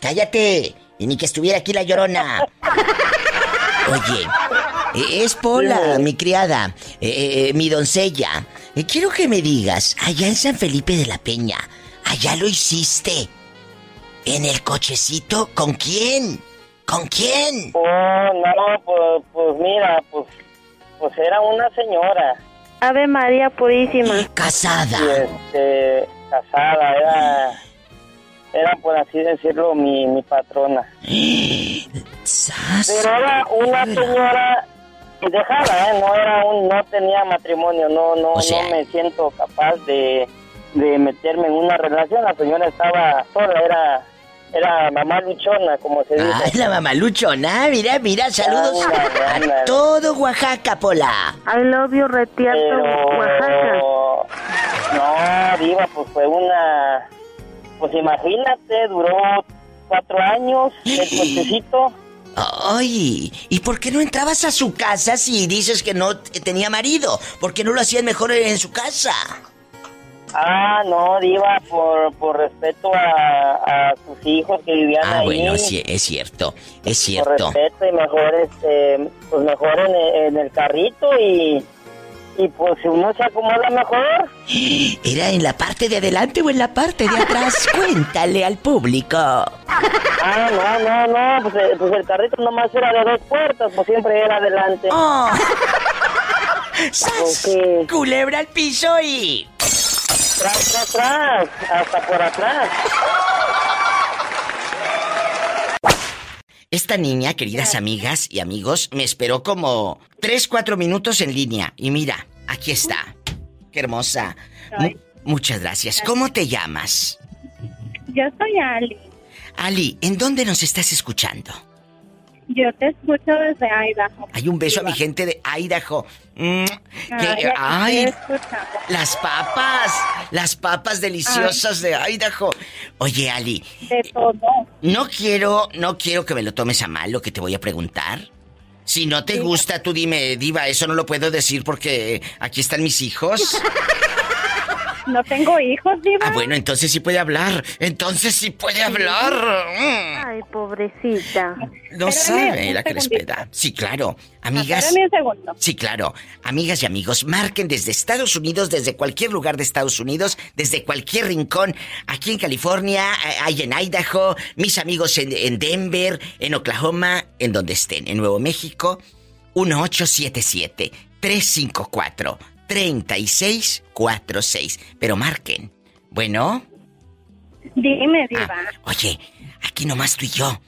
¡Cállate! Y ni que estuviera aquí la llorona. [laughs] Oye, es Pola, mi criada, eh, eh, mi doncella. quiero que me digas, allá en San Felipe de la Peña, allá lo hiciste. ¿En el cochecito? ¿Con quién? ¿Con quién? Oh, no, pues, pues mira, pues, pues era una señora. Ave María Purísima. Casada. este, casada, era era por así decirlo mi, mi patrona. [gasps] Pero era una señora dejada, ¿eh? no era un, no tenía matrimonio, no, no, no me siento capaz de, de meterme en una relación. La señora estaba sola, era era mamá luchona, como se dice. Ah, [laughs] la mamá luchona. Mira, mira, saludos a todo Oaxaca, Pola. I love you, Oaxaca. No, viva, pues fue una pues imagínate, duró cuatro años el [gasps] cochecito. Ay, ¿y por qué no entrabas a su casa si dices que no tenía marido? ¿Por qué no lo hacían mejor en su casa? Ah, no, Diva, por, por respeto a, sus hijos que vivían ah, ahí. Ah, bueno, sí, es cierto, es cierto. Por respeto y mejor, este, pues mejor en el carrito y y pues uno se acomoda mejor. ¿Era en la parte de adelante o en la parte de atrás? [laughs] Cuéntale al público. Ah, no, no, no, pues, eh, pues, el carrito nomás era de dos puertas, pues siempre era adelante. Oh. [laughs] Culebra al piso y... Tras, tras, tras, hasta por atrás. Esta niña, queridas amigas y amigos, me esperó como 3, 4 minutos en línea. Y mira, aquí está. Qué hermosa. muchas gracias. ¿Cómo te llamas? Yo soy Ali. Ali, ¿en dónde nos estás escuchando? Yo te escucho desde Idaho. Hay un beso a mi gente de Idaho. Mm, ay, las papas, las papas deliciosas de Idaho. Oye, Ali. De todo. No quiero, no quiero que me lo tomes a mal lo que te voy a preguntar. Si no te gusta, tú dime, diva, eso no lo puedo decir porque aquí están mis hijos. [laughs] No tengo hijos, Diva. Ah, bueno, entonces sí puede hablar. Entonces sí puede hablar. Ay, pobrecita. No sabe la que le espera. Sí, claro. Amigas. un segundo. Sí, claro. Amigas y amigos, marquen desde Estados Unidos, desde cualquier lugar de Estados Unidos, desde cualquier rincón. Aquí en California, eh, hay en Idaho, mis amigos en, en Denver, en Oklahoma, en donde estén, en Nuevo México. 1877 354 3646. Pero marquen. Bueno. Dime, Diva. Ah, oye, aquí nomás tú y yo.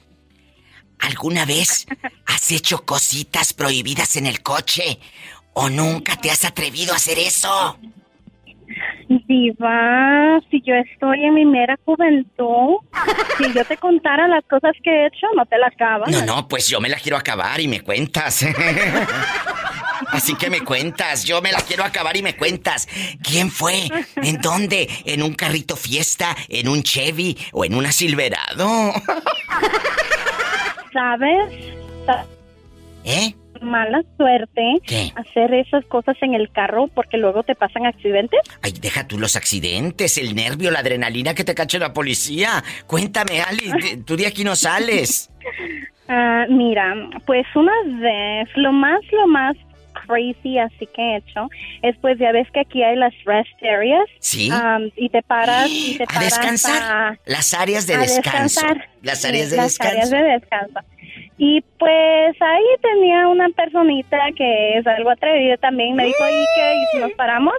¿Alguna vez has hecho cositas prohibidas en el coche? ¿O nunca te has atrevido a hacer eso? Diva, si yo estoy en mi mera juventud, si yo te contara las cosas que he hecho, no te las acabas. No, no, pues yo me la quiero acabar y me cuentas. Así que me cuentas, yo me la quiero acabar y me cuentas. ¿Quién fue? ¿En dónde? ¿En un carrito fiesta? ¿En un Chevy? ¿O en una Silverado? ¿Sabes? ¿Eh? mala suerte hacer esas cosas en el carro porque luego te pasan accidentes? Ay, deja tú los accidentes, el nervio, la adrenalina que te cache la policía. Cuéntame, Ali, tú de aquí no sales. [laughs] Ah, mira, pues una vez, lo más, lo más crazy así que he hecho es pues ya ves que aquí hay las rest areas. Sí. y te paras y [gasps] te a descansar. las áreas de descanso. Las áreas de las descanso. áreas de descanso. Y pues ahí tenía una personita que es algo atrevida también. Me dijo. ¿Y si nos paramos?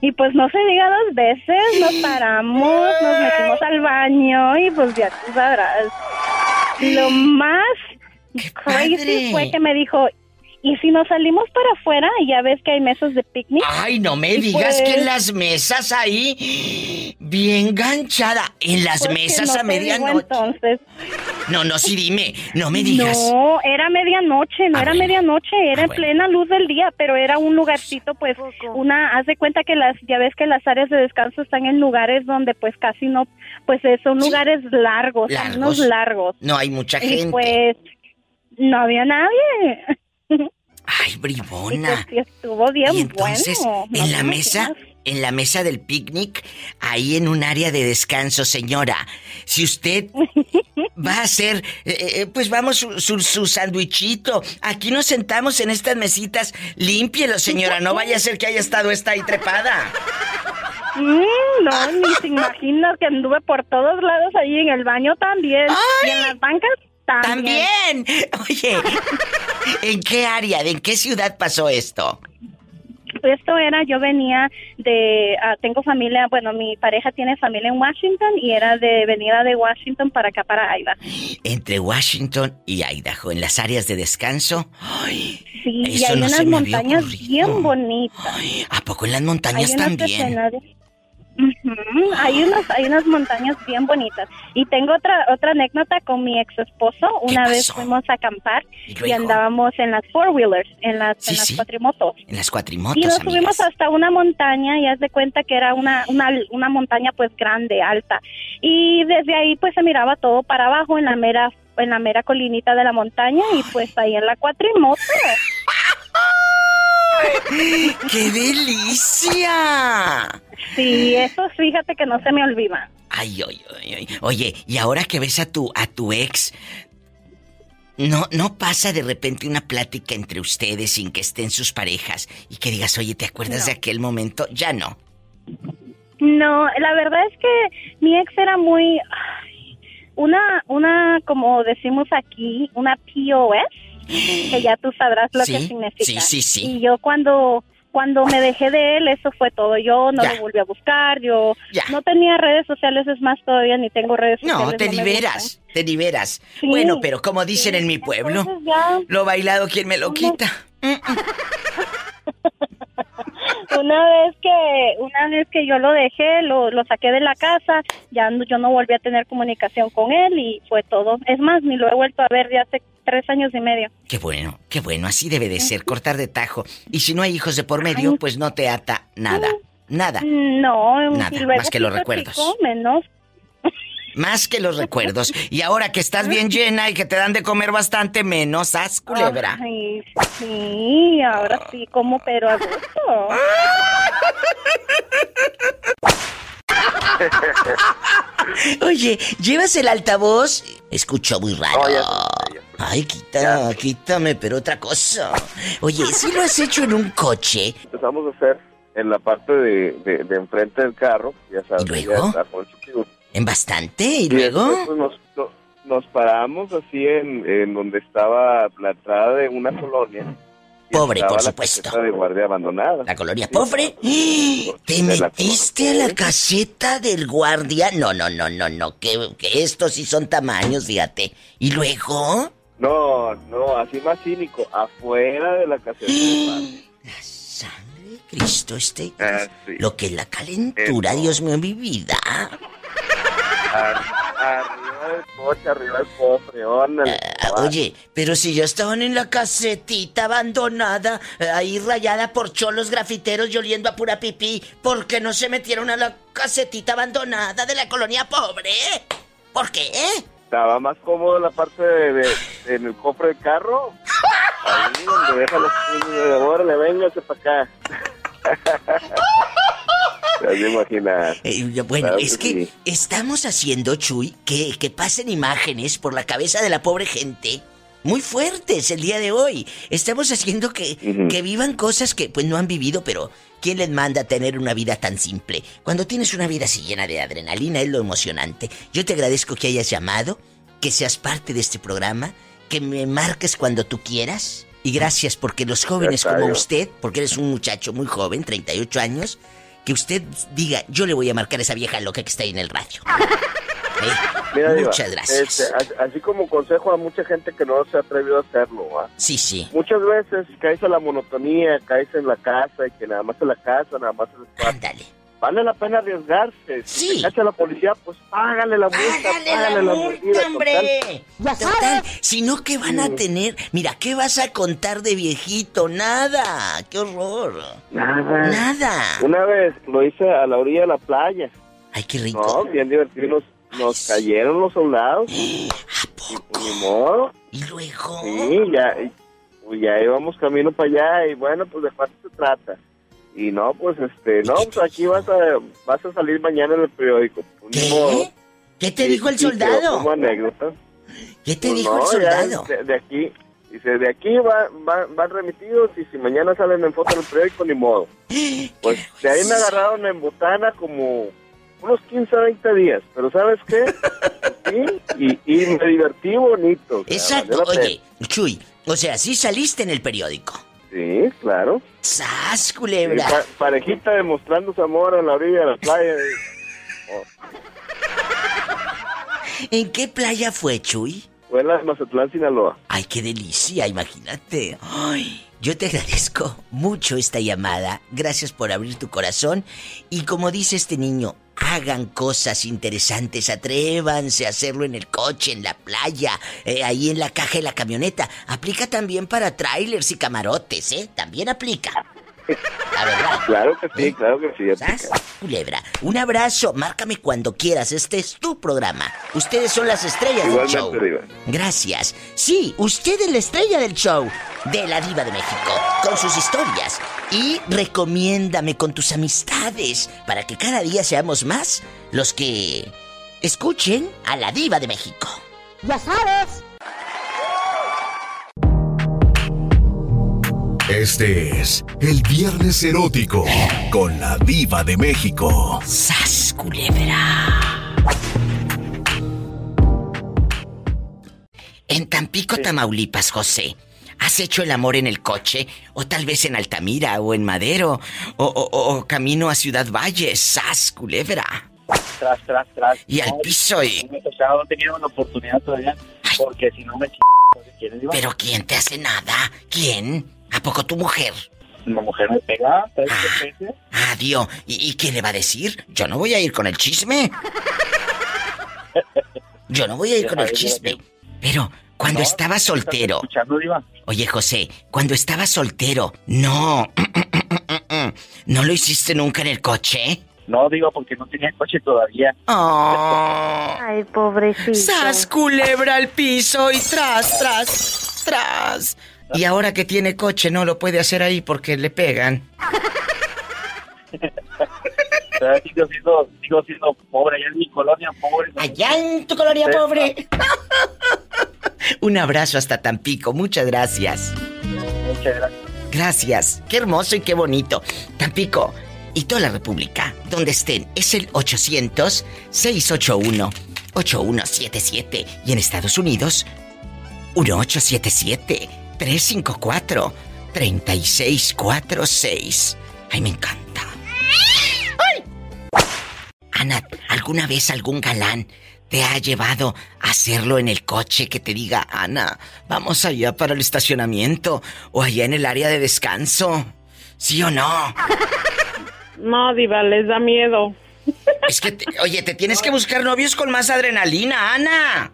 Y pues no se diga dos veces, nos [gasps] paramos, nos metimos al baño y pues ya tú sabrás. Lo [gasps] más crazy fue que me dijo, y si nos salimos para afuera, ya ves que hay mesas de picnic. Ay, no me digas que en pues las mesas ahí, bien ganchada, en las pues mesas a medianoche. entonces. No, no, sí dime, no me digas. No, era medianoche, no ah, era medianoche, era ah, en plena luz del día, pero era un lugarcito, pues, una, haz de cuenta que las, ya ves que las áreas de descanso están en lugares donde pues casi no, pues eh, son lugares largos, largos, largos. No hay mucha gente. pues, no había nadie. [laughs] Ay, bribona. Estuvo bien y entonces, en la mesa, en la mesa del picnic, ahí en un área de descanso, señora, si usted va a hacer, eh, eh, pues vamos su, su, sandwichito. Aquí nos sentamos en estas mesitas. Límpielo, señora. No vaya a ser que haya estado esta ahí trepada. Mm, no, ni se imaginas que anduve por todos lados ahí en el baño también. Y en las bancas también. [laughs] Oye, ¿en qué área, en qué ciudad pasó esto? Esto era, yo venía de, ah, tengo familia, bueno, mi pareja tiene familia en Washington y era de venida de Washington para acá, para Idaho. Entre Washington y Idaho, en las áreas de descanso. sí, y hay unas montañas bien bonitas. ¿A poco en las montañas también? Hay unas hay unas montañas bien bonitas y tengo otra otra anécdota con mi ex esposo. Una vez fuimos a acampar ¿Y, andábamos en las four wheelers, en las, cuatrimotos. En las cuatrimotos. Y nos subimos hasta una montaña y haz de cuenta que era una, una una montaña pues grande, alta. Y desde ahí pues se miraba todo para abajo en la mera en la mera colinita de la montaña y pues ahí en la cuatrimoto. ¡Qué delicia! Sí, eso fíjate que no se me olvida. Ay, ay, ay, Oye, y ahora que ves a tu, a tu ex, ¿no, ¿no pasa de repente una plática entre ustedes sin que estén sus parejas y que digas, oye, ¿te acuerdas de aquel momento? Ya no. No, la verdad es que mi ex era muy... una, una, como decimos aquí, una POS, que ya tú sabrás lo que significa. Sí, sí, sí. Y yo cuando cuando me dejé de él, eso fue todo. Yo no lo volví a buscar, yo no tenía redes sociales, es más, todavía ni tengo redes sociales. No, te liberas, te liberas. bueno, pero como dicen en mi pueblo, lo bailado, ¿quién me lo quita? [laughs] una vez que una vez que yo lo dejé, lo, lo saqué de la casa, ya yo no volví a tener comunicación con él y fue todo. Es más, ni lo he vuelto a ver ya hace tres años y medio. Qué bueno, qué bueno, así debe de ser, cortar de tajo. Y si no hay hijos de por medio, pues no te ata nada, nada. No, nada, más que los recuerdos. Menos. Más que los recuerdos. Y ahora que estás bien llena y que te dan de comer bastante menos, haz culebra. sí, ahora sí como, pero a gusto. [laughs] Oye, ¿llevas el altavoz? Escucho muy raro. Ay, quita, quítame, pero otra cosa. Oye, si lo has hecho en un coche. Empezamos a hacer en la parte de, de, enfrente del carro, ya sabes. ¿Y luego? ¿En bastante? ¿Y, luego? Pues, nos, nos, paramos así en, en donde estaba la entrada de una colonia Pobre, por supuesto. La de guardia abandonada. La colonia pobre. ¿Te metiste a la caseta del guardia? No, no, no, no, no. Que, estos sí son tamaños, fíjate. ¿Y luego? No, no, así más cínico. Afuera de la caseta del guardia. La sangre de Cristo, este. Ah, Lo que es la calentura, Dios mío, mi vida. arriba del coche, arriba del cofre, ah, oye, pero si ya estaban en la casetita abandonada, ahí rayada por cholos grafiteros y oliendo a pura pipí, ¿por qué no se metieron a la casetita abandonada de la colonia pobre? ¿Por qué? Estaba más cómodo la parte de, en el cofre del carro. Ahí donde deja los niños de ahora, le véngase para acá. [laughs] Eh, bueno, es que, estamos haciendo, Chuy, que, que pasen imágenes por la cabeza de la pobre gente muy fuertes el día de hoy. Estamos haciendo que, que vivan cosas que pues no han vivido, pero ¿quién les manda a tener una vida tan simple? Cuando tienes una vida así llena de adrenalina es lo emocionante. Yo te agradezco que hayas llamado, que seas parte de este programa, que me marques cuando tú quieras. Y gracias porque los jóvenes como usted, porque eres un muchacho muy joven, 38 años, que usted diga, yo le voy a marcar a esa vieja loca que está ahí en el radio. [laughs] Muchas gracias. Este, así como consejo a mucha gente que no se ha atrevido a hacerlo. Sí, sí. Muchas veces caes a la monotonía, caes en la casa y que nada más en la casa, nada más en el Ándale. Vale la pena arriesgarse. Sí. Si a la policía, pues págale la multa, págale, la, multa, hombre. Total. Si no, ¿qué van a tener? Mira, ¿qué vas a contar de viejito? Nada. ¡Qué horror! Nada. Nada. Una vez lo hice a la orilla de la playa. Ay, qué rico. No, bien divertido. Nos, cayeron los soldados. ¿A poco? Y, pues, ni modo. ¿Y luego? Sí, ya, pues, ya íbamos camino para allá y bueno, pues de cuánto se trata. Y no, pues este, no, pues aquí vas a, vas a salir mañana en el periódico. Pues, ¿Qué? ¿Qué te dijo el soldado? Como anécdota. ¿Qué te pues dijo el soldado? de, aquí, dice, de aquí va, van remitidos y si mañana salen en foto en el periódico, ni modo. [gasps] Pues de ahí me agarraron en botana como unos 15 a 20 días, pero ¿sabes qué? [laughs] sí, y, y me divertí bonito. Exacto, oye, Chuy, o sea, sí saliste en el periódico. Sí, claro. ¡Sas, culebra! parejita demostrando su amor a la orilla de la playa. ¿En qué playa fue, Chuy? Fue en la Mazatlán, Sinaloa. Ay, qué delicia, imagínate. Ay, yo te [laughs] agradezco mucho esta llamada. Gracias por abrir tu corazón. Y como dice este niño, hagan cosas interesantes, atrévanse a hacerlo en el coche, en la playa, eh, ahí en la caja de la camioneta. Aplica también para trailers y camarotes, ¿eh? También aplica. La verdad. Claro que sí, claro que sí. Culebra, un abrazo, márcame cuando quieras, este es tu programa. Ustedes son las estrellas del show. Gracias. Sí, usted es la estrella del show de la Diva de México, con sus historias. Y recomiéndame con tus amistades para que cada día seamos más los que escuchen a la Diva de México. Ya sabes. Este es el Viernes Erótico con la Diva de México. ¡Sas, culebra! En Tampico, Tamaulipas, José, ¿has hecho el amor en el coche? ¿O tal vez en Altamira o en Madero? ¿O, camino a Ciudad Valle? ¡Sas, culebra! Tras, tras, tras. Y al piso y... No me tocado, no tenido la oportunidad todavía, porque si no me... ¿Pero quién te hace nada? ¿Quién? ¿A poco tu mujer? La mujer me pega tres ah, Dios. ¿Y, qué le va a decir? Yo no voy a ir con el chisme. [laughs] Yo no voy a ir con el chisme. Pero cuando estaba soltero. Oye, José, cuando estaba soltero, no. [clears throat] ¿No lo hiciste nunca en el coche? No, digo porque no tenía coche todavía. Oh. Ay, pobrecito. Sas culebra al piso y tras, tras, tras. Y ahora que tiene coche no lo puede hacer ahí porque le pegan. sigo, siendo, sigo siendo pobre allá en mi colonia pobre. Allá en tu colonia pobre. [laughs] Un abrazo hasta Tampico, muchas gracias. Muchas gracias. Gracias, qué hermoso y qué bonito. Tampico y toda la República, donde estén, es el 800-681-8177 y en Estados Unidos, 1877. 354-3646. Ay, me encanta. ¡Ay! Ana, ¿alguna vez algún galán te ha llevado a hacerlo en el coche que te diga, Ana, vamos allá para el estacionamiento o allá en el área de descanso? ¿Sí o no? [laughs] No, Diva, les da miedo. Es que, oye, te tienes que buscar novios con más adrenalina, Ana.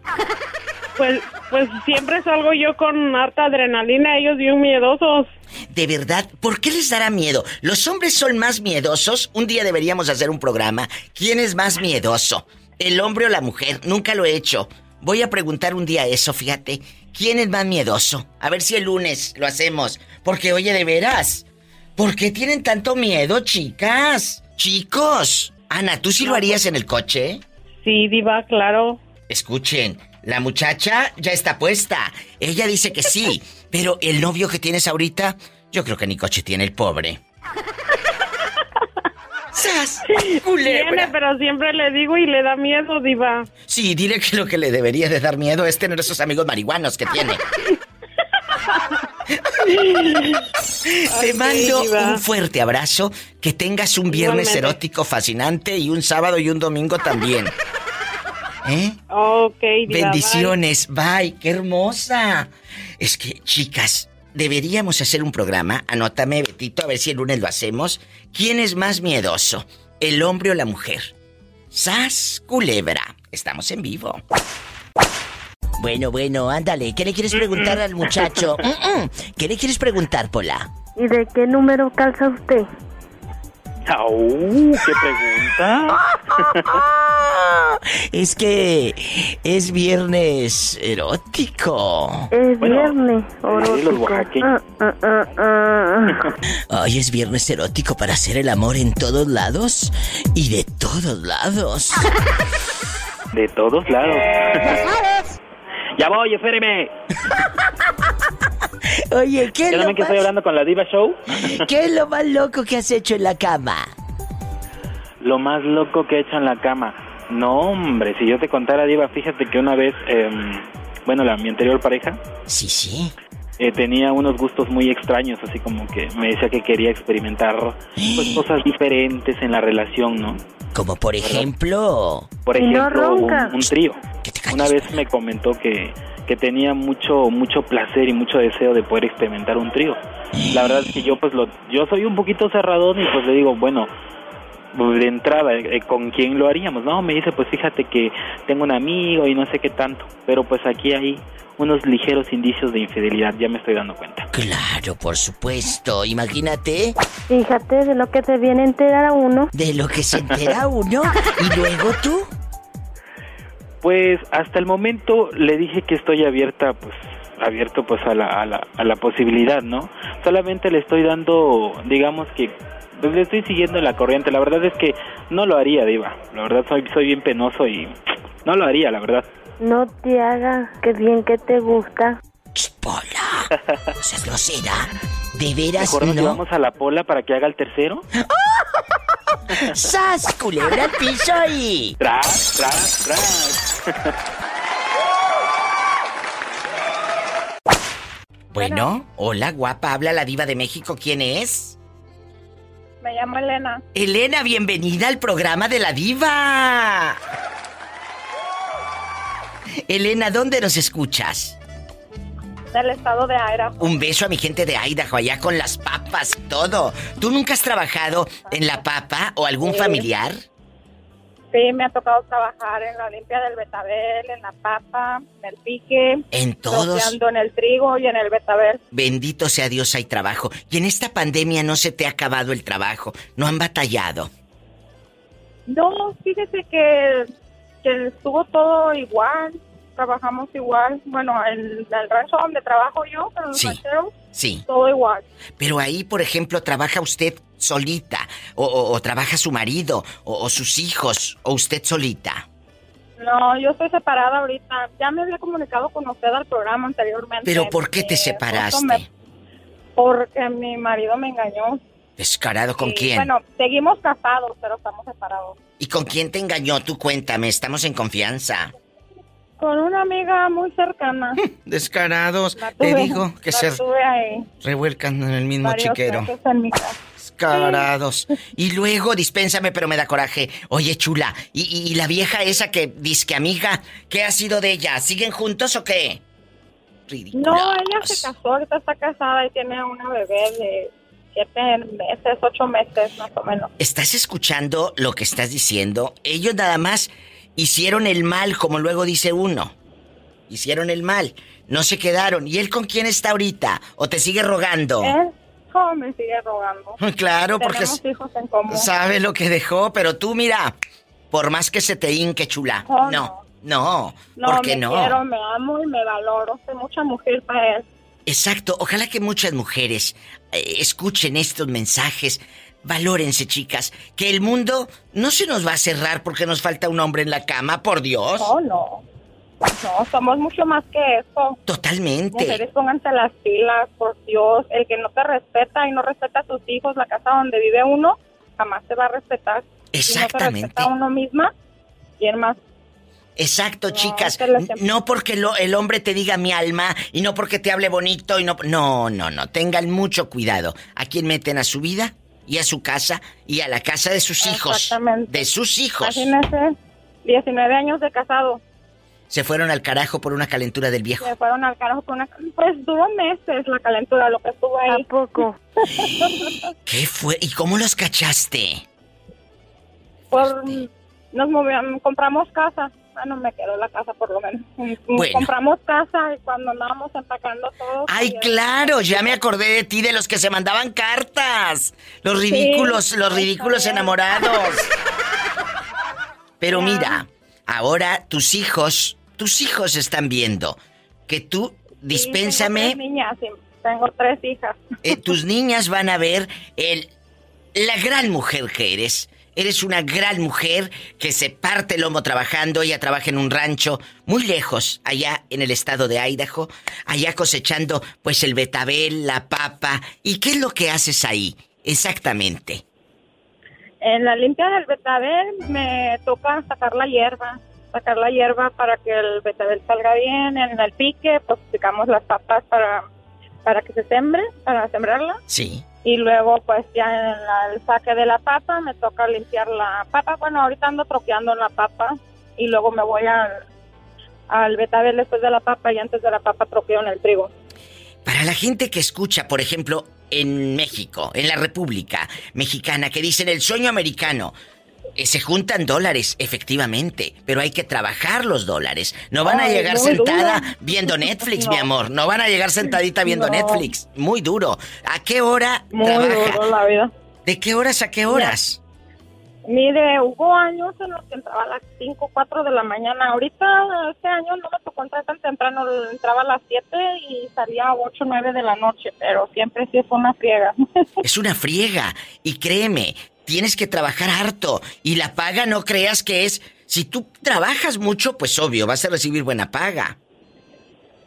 Pues, pues siempre salgo yo con harta adrenalina, ellos bien miedosos. De verdad, ¿por qué les dará miedo? ¿Los hombres son más miedosos? Un día deberíamos hacer un programa. ¿Quién es más miedoso? ¿El hombre o la mujer? Nunca lo he hecho. Voy a preguntar un día eso, fíjate. ¿Quién es más miedoso? A ver si el lunes lo hacemos. Porque, oye, de veras. ¿Por qué tienen tanto miedo, chicas? Chicos. Ana, ¿tú sí lo harías en el coche? Sí, diva, claro. Escuchen, La muchacha ya está puesta. Ella dice que sí. [laughs] Pero el novio que tienes ahorita, yo creo que ni coche tiene el pobre. [laughs] ¡Sas! Tiene, pero siempre le digo y le da miedo, diva. Sí, dile que lo que le debería de dar miedo es tener esos amigos marihuanos que tiene. [laughs] [laughs] Te mando un fuerte abrazo, que tengas un viernes erótico fascinante y un sábado y un domingo también. ¿Eh? Ok, Bendiciones, bye. qué hermosa. Es que, chicas, deberíamos hacer un programa. Anótame, Betito, a ver si el lunes lo hacemos. ¿Quién es más miedoso, el hombre o la mujer? Sas Culebra. Estamos en vivo. Bueno, bueno, ándale. ¿Qué le quieres preguntar al muchacho? [laughs] ¿Qué le quieres preguntar, Pola? ¿Y de qué número calza usted? ¡Qué pregunta! [laughs] es que es viernes erótico. Es viernes erótico. Ah, ah, ah, Ay, es viernes erótico para hacer el amor en todos lados y de todos lados. De todos lados. [laughs] Ya voy, espéreme. [laughs] Oye, ¿qué es lo que estoy hablando con la Diva Show? [laughs] ¿Qué es lo más loco que has hecho en la cama? Lo más loco que he hecho en la cama. No, hombre, si yo te contara, Diva, fíjate que una vez, em, bueno, la, mi anterior pareja. Sí, sí. Eh, tenía unos gustos muy extraños, así como que me decía que quería experimentar pues, [gasps] cosas diferentes en la relación, ¿no? Como por ejemplo... Por ejemplo, un, trío. Una vez me comentó que, que tenía mucho mucho placer y mucho deseo de poder experimentar un trío. La verdad es que yo pues lo yo soy un poquito cerradón y pues le digo, bueno, de entrada, eh, ¿con quién lo haríamos? No, me dice, pues fíjate que tengo un amigo y no sé qué tanto, pero pues aquí hay unos ligeros indicios de infidelidad, ya me estoy dando cuenta. Claro, por supuesto, imagínate. Fíjate de lo que te viene a enterar a uno. De lo que se entera uno. ¿Y luego tú? Pues hasta el momento le dije que estoy abierta, pues abierto pues a la, a la, a la posibilidad, ¿no? Solamente le estoy dando, digamos que pues, le estoy siguiendo la corriente. La verdad es que no lo haría, Diva. La verdad soy, soy bien penoso y no lo haría, la verdad. No te haga, que bien que te gusta. Pola, seas grosera. ¿De veras Mejor nos no? llevamos a la Pola para que haga el tercero. [laughs] ¡Sas, culebra al piso y... Tras, tras, tras. Bueno, hola guapa, habla la diva de México, ¿quién es? Me llamo Elena. Elena, bienvenida al programa de la diva. Elena, ¿dónde nos escuchas? Del estado de Idaho. Un beso a mi gente de Idaho, allá con las papas, todo. ¿Tú nunca has trabajado en la papa o algún Sí. familiar? Sí, me ha tocado trabajar en la Olimpia del Betabel, en la papa, en el pique. En todos. en el trigo y en el Betabel. Bendito sea Dios, hay trabajo. Y en esta pandemia no se te ha acabado el trabajo. No han batallado. No, fíjese que, que estuvo todo igual. Trabajamos igual. Bueno, en el rancho donde trabajo yo, en los Sí. rancheros, Sí. todo igual. Pero ahí, por ejemplo, trabaja usted solita, o, o- o trabaja su marido, o, o sus hijos, o usted solita. No, yo estoy separada ahorita. Ya me había comunicado con usted al programa anteriormente. Pero ¿por qué te esposo separaste? me- porque mi marido me engañó. ¿Descarado con quién? Bueno, seguimos casados, pero estamos separados. ¿Y con quién te engañó? Tú cuéntame, estamos en confianza. Con una amiga muy cercana. [laughs] Descarados. Te digo que se revuelcan en el mismo chiquero. meses en mi casa. Descarados. Y luego, dispénsame, pero me da coraje. Oye, chula, ¿y, y- y la vieja esa que disque amiga? ¿Qué ha sido de ella? ¿Siguen juntos o qué? No, ella se casó, ahorita está casada y tiene una bebé de siete meses, ocho meses más o menos. ¿Estás escuchando lo que estás diciendo? Ellos nada más hicieron el mal, como luego dice uno. Hicieron el mal. No se quedaron. ¿Y él con quién está ahorita? ¿O te sigue rogando? Él oh, me sigue rogando. [laughs] Claro, porque hijos en común. sabe lo que dejó, pero tú mira, por más que se te hinque, chula. Oh, no, no, No, ¿por qué me no? quiero, me amo y me valoro. Soy mucha mujer para él. Exacto, ojalá que muchas mujeres eh, escuchen estos mensajes. Valórense, chicas, que el mundo no se nos va a cerrar porque nos falta un hombre en la cama, por Dios. No, no. No, somos mucho más que eso. Totalmente. Mujeres, pónganse las pilas, por Dios. El que no te respeta y no respeta a sus hijos, la casa donde vive uno, jamás te va a respetar. Exactamente. Si no te respeta a uno misma, ¿quién más? Exacto, chicas. No porque lo, el hombre te diga mi alma y no porque te hable bonito y no... No, no, no. Tengan mucho cuidado. ¿A quién meten a su vida? Y a su casa y a la casa de sus hijos. Exactamente. De sus hijos. Imagínese, 19 años de casado. Se fueron al carajo por una calentura del viejo. Se fueron al carajo por una... Pues duró meses la calentura, lo que estuvo ahí. ¿A poco? [laughs] ¿Qué fue? ¿Y cómo los cachaste? Por... Nos movimos, compramos casa. Bueno, me quedó la casa por lo menos. Bueno. Compramos casa y cuando andábamos empacando todo... Ay, pues, claro, ya me acordé de ti, de los que se mandaban cartas. Los ridículos, los ridículos enamorados. [laughs] Pero mira, ahora tus hijos, tus hijos están viendo que tú, dispénsame, Tengo tres niñas, sí, tengo tres hijas. eh, tus niñas van a ver el, la gran mujer que eres. Eres una gran mujer que se parte el lomo trabajando. Ella trabaja en un rancho muy lejos, allá en el estado de Idaho, allá cosechando pues el betabel, la papa. ¿Y qué es lo que haces ahí? Exactamente. En la limpia del betabel me toca sacar la hierba, sacar la hierba para que el betabel salga bien. En el pique, pues picamos las papas para, para que se sembre, para sembrarla. Sí. Y luego, pues ya en la- el saque de la papa me toca limpiar la papa. Bueno, ahorita ando troqueando la papa y luego me voy al, al betabel después de la papa y antes de la papa troqueo en el trigo. Para la gente que escucha, por ejemplo, en México, en la República Mexicana, que dicen el sueño americano, eh, se juntan dólares, efectivamente, pero hay que trabajar los dólares. No van a llegar sentada viendo Netflix, [laughs] No. mi amor. No van a llegar sentadita viendo No. Netflix. Muy duro. ¿A qué hora Muy trabaja? duro la vida. ¿De qué horas a qué horas? Mire, hubo años en los que entraba a las 5, 4 de la mañana. Ahorita, este año no me tocó entrar tan temprano. Entraba a las 7 y salía a 8, 9 de la noche. Pero siempre sí fue una friega. [laughs] Es una friega. Y créeme, tienes que trabajar harto. Y la paga no creas que es... Si tú trabajas mucho, pues obvio, vas a recibir buena paga.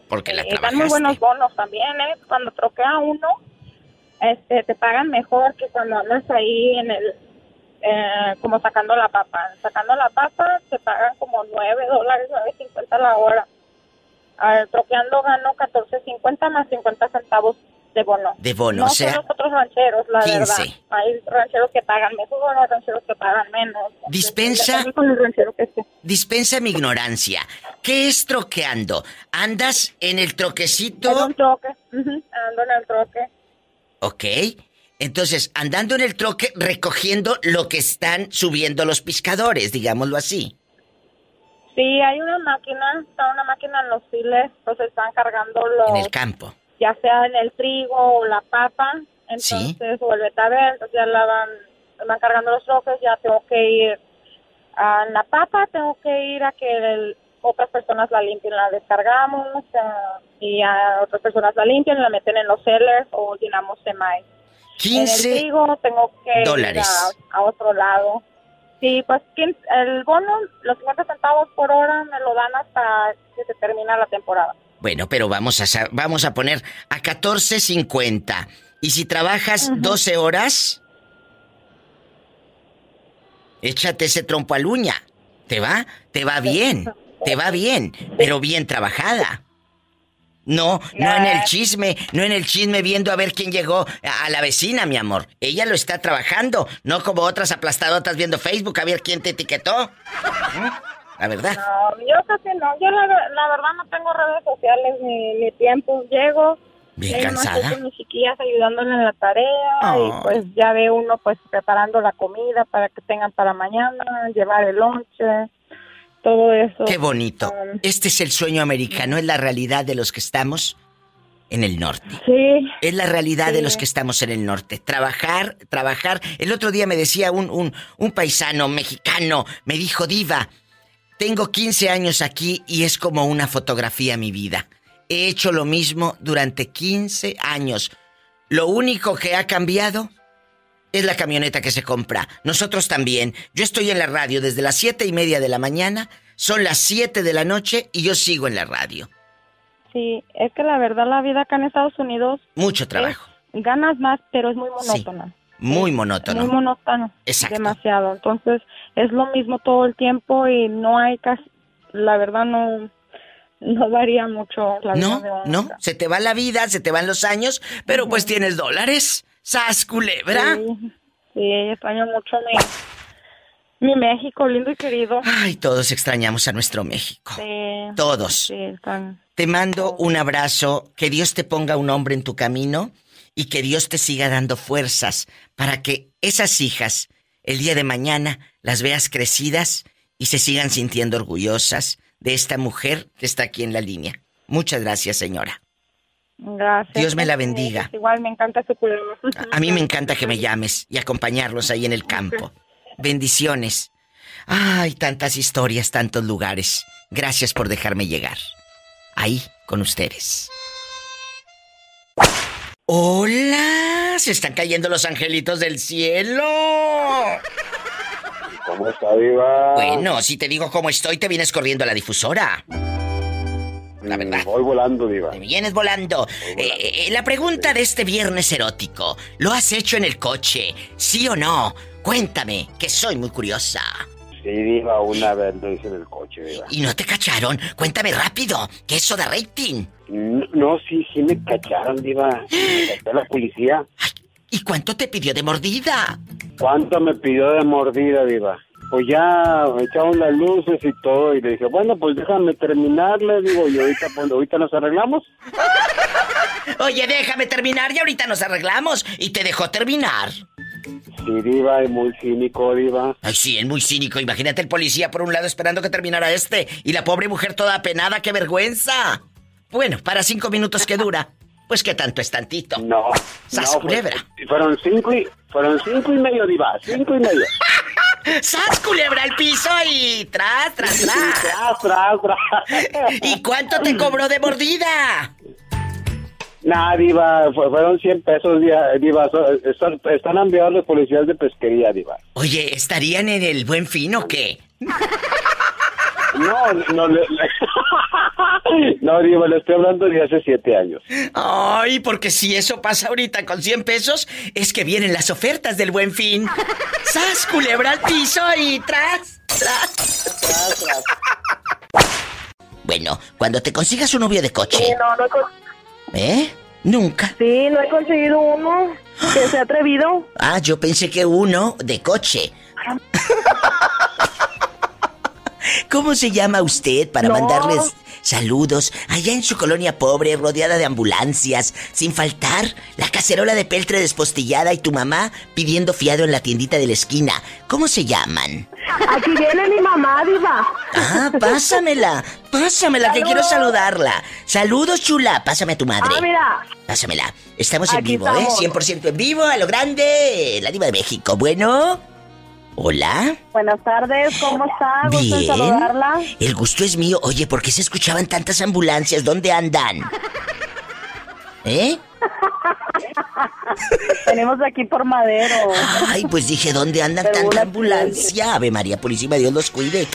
Porque la Y dan trabajaste. muy buenos bonos también, ¿eh? Cuando troquea uno, este, te pagan mejor que cuando andas ahí en el, eh, como sacando la papa. Sacando la papa te pagan como 9 dólares, 9.50 la hora. Troqueando gano 14.50 más 50 centavos de bono. De bono, no o sea, son los otros rancheros, la 15. verdad. Hay rancheros que pagan mejor, hay rancheros que pagan menos. Dispensa, que dispensa mi ignorancia. ¿Qué es troqueando? ¿Andas en el troquecito? Es un troque, ando en el troque. Ok. Entonces, andando en el troque, recogiendo lo que están subiendo los pescadores, digámoslo así. Sí, hay una máquina, está una máquina en los files, pues están cargando los, En el campo. Ya sea en el trigo o la papa, Sí. entonces, o el betabel, entonces ya la van, van cargando los troques, ya tengo que ir a la papa, tengo que ir a que el- otras personas la limpien, la descargamos, ah, y a otras personas la limpian, la meten en los sellers o llenamos de maíz. 15 En el trigo tengo que dólares. ir a, a otro lado. Sí, pues el bono, los 50 centavos por hora me lo dan hasta que se termina la temporada. Bueno, pero vamos a vamos a poner a 14.50. Y si trabajas 12 horas, échate ese trompo a uña. ¿Te va? Te va bien. Te va bien, pero bien trabajada. No, no en el chisme, no en el chisme viendo a ver quién llegó a la vecina, mi amor. Ella lo está trabajando, no como otras aplastadotas viendo Facebook a ver quién te etiquetó. ¿Mm? La verdad. No, yo casi no. Yo la, la verdad no tengo redes sociales ni, ni tiempo. Llego. Bien cansada. con mis chiquillas ayudándole en la tarea y pues ya ve uno pues preparando la comida para que tengan para mañana, llevar el lonche, todo eso. Qué bonito. Um, Este es el sueño americano, es la realidad de los que estamos en el norte. Sí. Es la realidad de los que estamos en el norte. Trabajar, trabajar. El otro día me decía un, un, un paisano mexicano, me dijo, Diva, tengo 15 años aquí y es como una fotografía mi vida. He hecho lo mismo durante 15 años. Lo único que ha cambiado es la camioneta que se compra. Nosotros también. Yo estoy en la radio desde las siete y media de la mañana Son las 7 de la noche y yo sigo en la radio. Sí, es que la verdad la vida acá en Estados Unidos... Mucho trabajo. ganas más, pero es muy monótona. Muy monótono. Muy monótono. Exacto. Demasiado. Entonces, es lo mismo todo el tiempo y no hay casi... La verdad no... No varía mucho la vida No, no, se te va la vida, se te van los años, pero pues tienes dólares. ¡Sas, culebra! Sí, sí, extraño mucho mi, mi México, lindo y querido. Ay, todos extrañamos a nuestro México. Sí. Todos. Sí, están... Te mando un abrazo, que Dios te ponga un hombre en tu camino y que Dios te siga dando fuerzas para que esas hijas el día de mañana las veas crecidas y se sigan sintiendo orgullosas de esta mujer que está aquí en la línea. Muchas gracias, señora. Gracias. Dios me la bendiga. Igual me encanta su cuidado. A mí me encanta que me llames y acompañarlos ahí en el campo. Bendiciones. Ay, tantas historias, tantos lugares. Gracias por dejarme llegar. Ahí con ustedes. Hola, se están cayendo los angelitos del cielo. ¿Cómo está, Diva? Bueno, si te digo cómo estoy, te vienes corriendo a la difusora. La verdad. Voy volando, Diva. Te vienes volando. Eh, eh, la pregunta de este viernes erótico: ¿lo has hecho en el coche? ¿Sí o no? Cuéntame, que soy muy curiosa. Sí, Diva, una vez lo hice en el coche, Diva. ¿Y no te cacharon? Cuéntame rápido, ¿qué eso de rating? No, no, sí, sí me cacharon, Diva. Me cachó la policía. ¿Y cuánto te pidió de mordida? ¿Cuánto me pidió de mordida, Diva? Pues ya echaron las luces y todo, y le dije, bueno, pues déjame terminar, le digo, y ahorita, pues, ahorita nos arreglamos. [laughs] Oye, déjame terminar y ahorita nos arreglamos. Y te dejó terminar. Sí, Diva, es muy cínico, Diva. Ay, sí, es muy cínico. Imagínate el policía por un lado esperando que terminara este y la pobre mujer toda apenada, ¡qué vergüenza! Bueno, para cinco minutos que dura, pues que tanto es tantito. No. ¡Sas no, culebra! Pues, fueron cinco y, fueron cinco y medio, Diva, cinco y medio. [laughs] ¡Sas culebra al piso y tras, tras, tras! [laughs] tras, tras, tras. ¿Y cuánto te cobró de mordida? Nah, Diva, fueron 100 pesos, Diva. Están, están enviados los policías de pesquería, Diva. Oye, ¿estarían en el buen fin o qué? No, no, le, [laughs] no, Diva, le estoy hablando de hace siete años. Ay, porque si eso pasa ahorita con 100 pesos, es que vienen las ofertas del buen fin. ¡Sas, culebra al piso y tras, tras! Tras, tras. Bueno, cuando te consigas un novio de coche. Sí, no, no ¿Eh? Nunca. Sí, no he conseguido uno que se ha atrevido. Ah, yo pensé que uno de coche. [laughs] ¿Cómo se llama usted para No. mandarles saludos allá en su colonia pobre, rodeada de ambulancias, sin faltar la cacerola de peltre despostillada y tu mamá pidiendo fiado en la tiendita de la esquina? ¿Cómo se llaman? Aquí viene mi mamá, Diva. Ah, pásamela, pásamela, que quiero saludarla. Saludos, chula, pásame a tu madre. Ah, mira. Pásamela. Estamos en Aquí vivo, estamos. ¿eh? 100% en vivo, a lo grande. La diva de México. Bueno. Hola. Buenas tardes, ¿cómo está? Gusto en Bien. saludarla. El gusto es mío. Oye, ¿por qué se escuchaban tantas ambulancias? ¿Dónde andan? [laughs] ¿Eh? Tenemos aquí por Madero. Ay, pues dije, ¿dónde andan Pero tanta ambulancia? Ave María Purísima, Dios los cuide.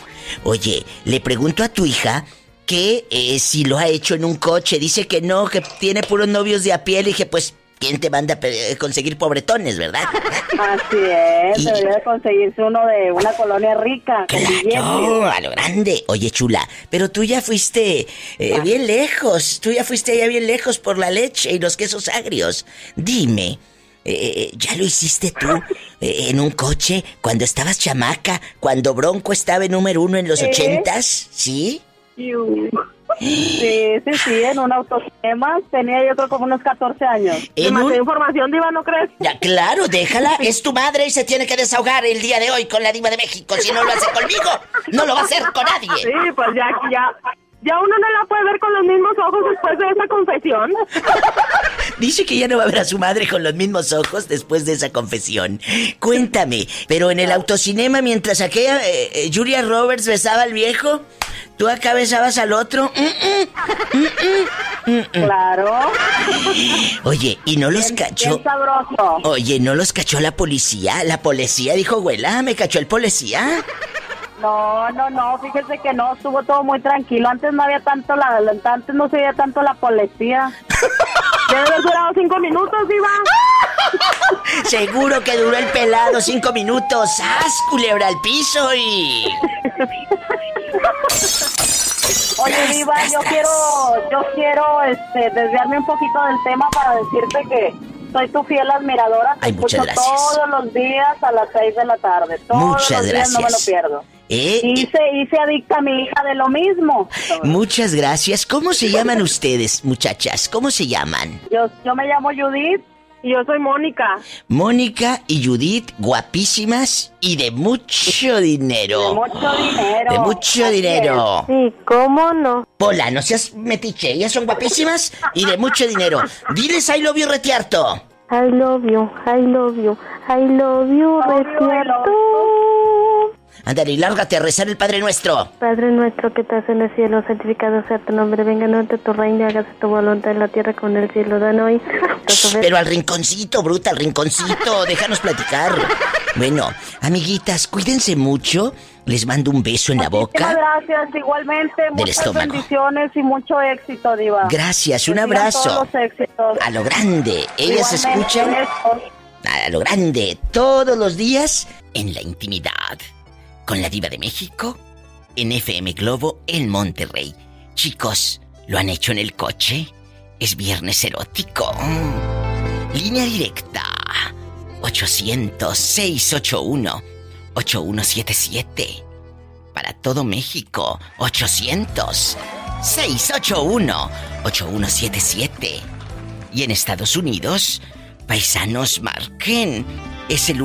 Oye, le pregunto a tu hija que eh, si lo ha hecho en un coche. Dice que no, que tiene puros novios de a pie. Le dije, pues, ¿quién te manda a pe- conseguir pobretones, verdad? Así es, [laughs] Y- debería de conseguirse uno de una colonia rica. No, a lo grande. Oye, chula, pero tú ya fuiste eh, bien lejos. Tú ya fuiste allá bien lejos por la leche y los quesos agrios. Dime, eh, ¿ya lo hiciste tú [laughs] eh, en un coche cuando estabas chamaca? Cuando Bronco estaba en número uno en los ¿Eh? ochentas? ¿Sí? Iu. Sí, sí, sí, en un autocinema. Tenía yo creo como unos 14 años. En un- información, Diva, ¿no crees? Ya, claro, déjala. Es tu madre y se tiene que desahogar el día de hoy con la diva de México. Si no lo hace conmigo, no lo va a hacer con nadie. Sí, pues ya, ya, ya uno no la puede ver con los mismos ojos después de esa confesión. Dice que ya no va a ver a su madre con los mismos ojos después de esa confesión. Cuéntame, pero en el autocinema mientras aquella eh, eh, Julia Roberts besaba al viejo, tú acá besabas al otro. Mm, mm, mm, mm, mm. Claro. Oye, ¿y no los cachó? Bien sabroso. Oye, ¿no los cachó la policía? La policía dijo, güela, ¿me cachó el policía? No, no, no, fíjese que no, estuvo todo muy tranquilo. Antes no había tanto la, antes no se veía tanto la policía. [laughs] Debe haber durado cinco minutos, Diva. Seguro que duró el pelado cinco minutos. ¡Haz, culebra al piso y... Oye, Diva, yo quiero, yo quiero este, desviarme un poquito del tema para decirte que soy tu fiel admiradora. Te Ay, escucho gracias. todos los días a las seis de la tarde. Todos Muchas los días no me lo gracias. pierdo. ¿Eh? Y se, y se adicta a mi hija de lo mismo. Muchas gracias. ¿Cómo se llaman ustedes, muchachas? ¿Cómo se llaman? Yo, yo me llamo Judith y yo soy Mónica. Mónica y Judith, guapísimas y de mucho dinero. De mucho dinero. De mucho Así dinero. Sí, ¿cómo no? Pola, no seas metiche. Ellas son guapísimas y de mucho dinero. Diles I love you, retiarto. I love you, I love you, I love you, Retiarto. Ándale, y lárgate a rezar el Padre Nuestro. Padre nuestro que estás en el cielo, santificado sea tu nombre, venga a tu reino hágase tu voluntad en la tierra como en el cielo. Danos hoy. Pero al rinconcito, bruta, al rinconcito. [laughs] Déjanos platicar. Bueno, amiguitas, cuídense mucho. Les mando un beso en la Muchas boca. gracias, igualmente. Del Muchas estómago. bendiciones y mucho éxito, Diva. Gracias, un abrazo. A lo grande. Ellas escuchan a lo grande todos los días en la intimidad. Con la diva de México en FM Globo en Monterrey. Chicos, ¿lo han hecho en el coche? Es viernes erótico. Línea directa. 800-681-8177. Para todo México. 800-681-8177. Y en Estados Unidos, paisanos marquen. Es el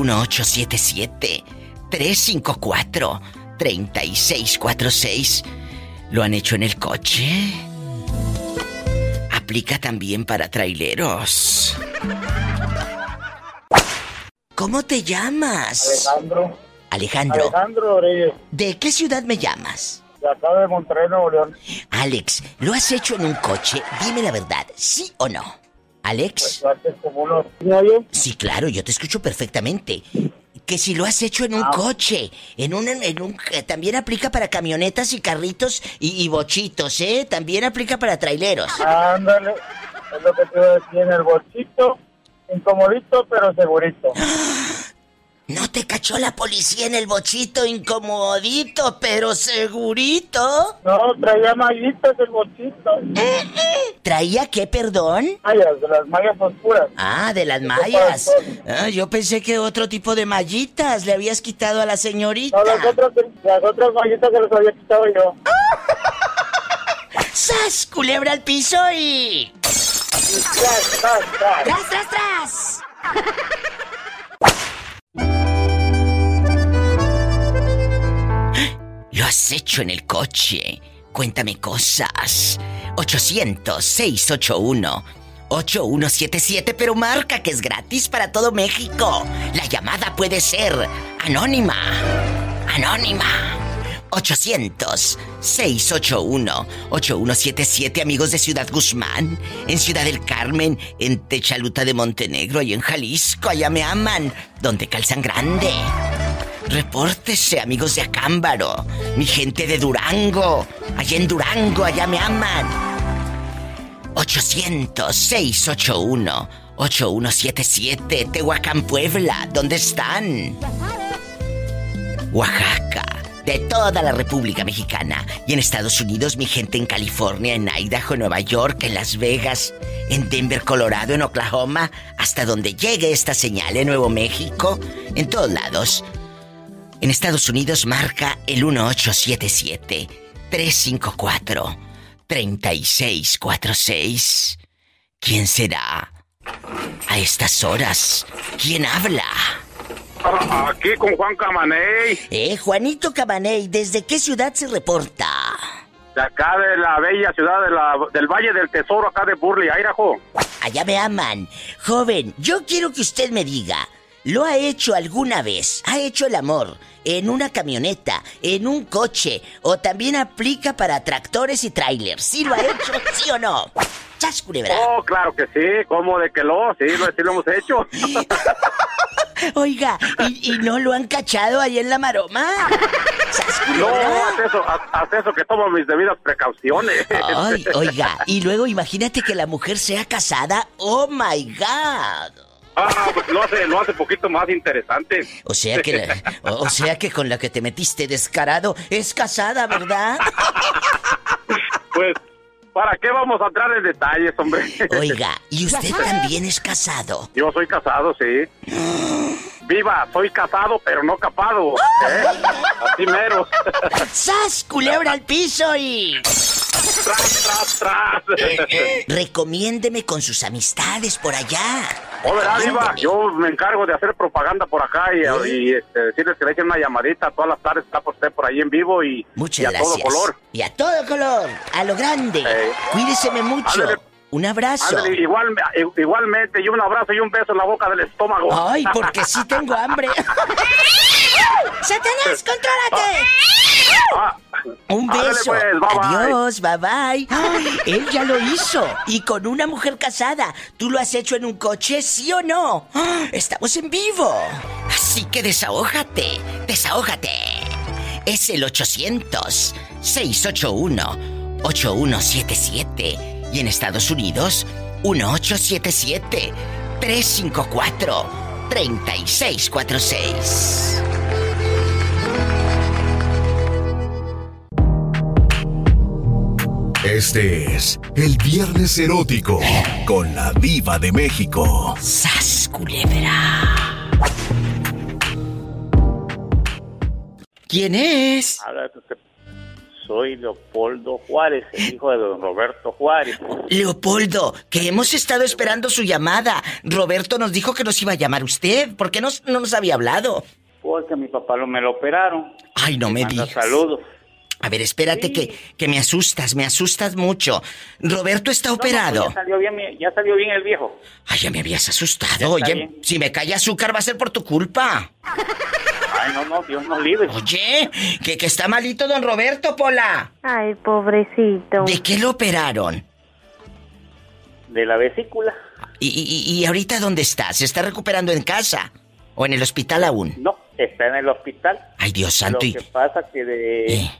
1877-354-3646. ¿Lo han hecho en el coche? Aplica también para traileros. ¿Cómo te llamas? Alejandro. Alejandro. Alejandro Reyes, ¿De qué ciudad me llamas? de acá de Monterrey, Nuevo León. Alex, ¿lo has hecho en un coche? Dime la verdad, ¿sí o no? Alex. Hace como unos... ¿Me oye? Sí, claro, yo te escucho perfectamente. Que si lo has hecho en un Ah. coche, en un, en un, eh, también aplica para camionetas y carritos y, y bochitos, ¿eh? También aplica para traileros. Ándale, es lo que te iba a decir en el bolsito, incomodito pero segurito. [gasps] No te cachó la policía en el bochito incomodito, pero segurito. No, traía mallitas el bolsito. [laughs] ¿Traía qué, perdón? Mallas, de las mallas oscuras. Ah, de las mallas. Ah, yo pensé que otro tipo de mallitas le habías quitado a la señorita. No, las otras, las otras mallitas se las había quitado yo. [laughs] ¡Sas! Culebra al piso y. ¡Tras, tras, tras! ¡Tras, tras, tras! [laughs] Lo has hecho en el coche. Cuéntame cosas. 800-681-8177, pero marca que es gratis para todo México. La llamada puede ser anónima. Anónima. 800-681-8177, amigos de Ciudad Guzmán, en Ciudad del Carmen, en Techaluta de Montenegro y en Jalisco, allá me aman, donde calzan grande. Repórtese, amigos de Acámbaro, mi gente de Durango, allá en Durango, allá me aman. 800-681-8177, Tehuacán, Puebla, ¿dónde están? Oaxaca, de toda la República Mexicana. Y en Estados Unidos, mi gente en California, en Idaho, Nueva York, en Las Vegas, en Denver, Colorado, en Oklahoma, hasta donde llegue esta señal en Nuevo México, en todos lados. En Estados Unidos marca el 1877 354 3646. ¿Quién será? A estas horas, ¿quién habla? Aquí con Juan Camaney, Eh, Juanito Cabaney, ¿desde qué ciudad se reporta? de acá de la bella ciudad de la- del Valle del Tesoro, acá de Burley, Idaho. Allá me aman. Joven, yo quiero que usted me diga, ¿lo ha hecho alguna vez? ¿Ha hecho el amor en una camioneta, en un coche o también aplica para tractores y trailers? ¿Sí lo ha hecho, sí o no? ¡Chas, culebra! Oh, claro que sí, ¿cómo de que lo? Sí, lo, sí lo hemos hecho. [laughs] Oiga, ¿y, no lo han cachado ahí en la maroma? No, haz eso, haz, eso, que tomo mis debidas precauciones. Ay, oiga, y luego imagínate que la mujer sea casada. ¡Oh, my God! Ah, pues lo hace, lo hace poquito más interesante. O sea que, o sea que con la que te metiste descarado es casada, ¿verdad? Pues, ¿para qué vamos a entrar en detalles, hombre? Oiga, ¿y usted también es casado? Yo soy casado, sí. Viva, soy casado, pero no capado. ¿eh? Así mero. ¡Sas, culebra al piso y... ¡Tras, tras, tras! Recomiéndeme con sus amistades por allá. Diva, yo me encargo de hacer propaganda por acá y, ¿Eh? este, decirles que le echen una llamadita. Todas las tardes está por usted por ahí en vivo y, Muchas a todo color. Y a todo color, a lo grande. Cuídeseme mucho. Un abrazo. igual, igualmente, y un abrazo y un beso en la boca del estómago. Ay, [laughs] porque sí tengo hambre. [laughs] ¡Satanás, contrólate! Ah. Un beso. Pues, Adiós, bye bye. él ya lo hizo. Y con una mujer casada. ¿Tú lo has hecho en un coche, sí o no? Estamos en vivo. Así que desahójate. Desahójate. Es el 800-681-8177. Y en Estados Unidos, 1877-354-3646. Este es el Viernes Erótico con la Diva de México. ¡Sas, culebra! ¿Quién es? Soy Leopoldo Juárez, el hijo de don Roberto Juárez. Leopoldo, que hemos estado esperando su llamada. Roberto nos dijo que nos iba a llamar usted. ¿Por qué no, nos había hablado? Porque a mi papá lo, me lo operaron. Ay, no me digas. Saludos. A ver, espérate que, que me asustas, me asustas mucho. Roberto está operado. ya, salió bien, ya salió bien el viejo. Ay, ya me habías asustado. Oye, si me cae azúcar va a ser por tu culpa. [laughs] Ay, no, no, Dios nos libre. Oye, que, que está malito don Roberto, Pola. Ay, pobrecito. ¿De qué lo operaron? De la vesícula. ¿Y, y, y ahorita dónde está? ¿Se está recuperando en casa? ¿O en el hospital aún? No, está en el hospital. Ay, Dios santo. Lo que pasa que de... Eh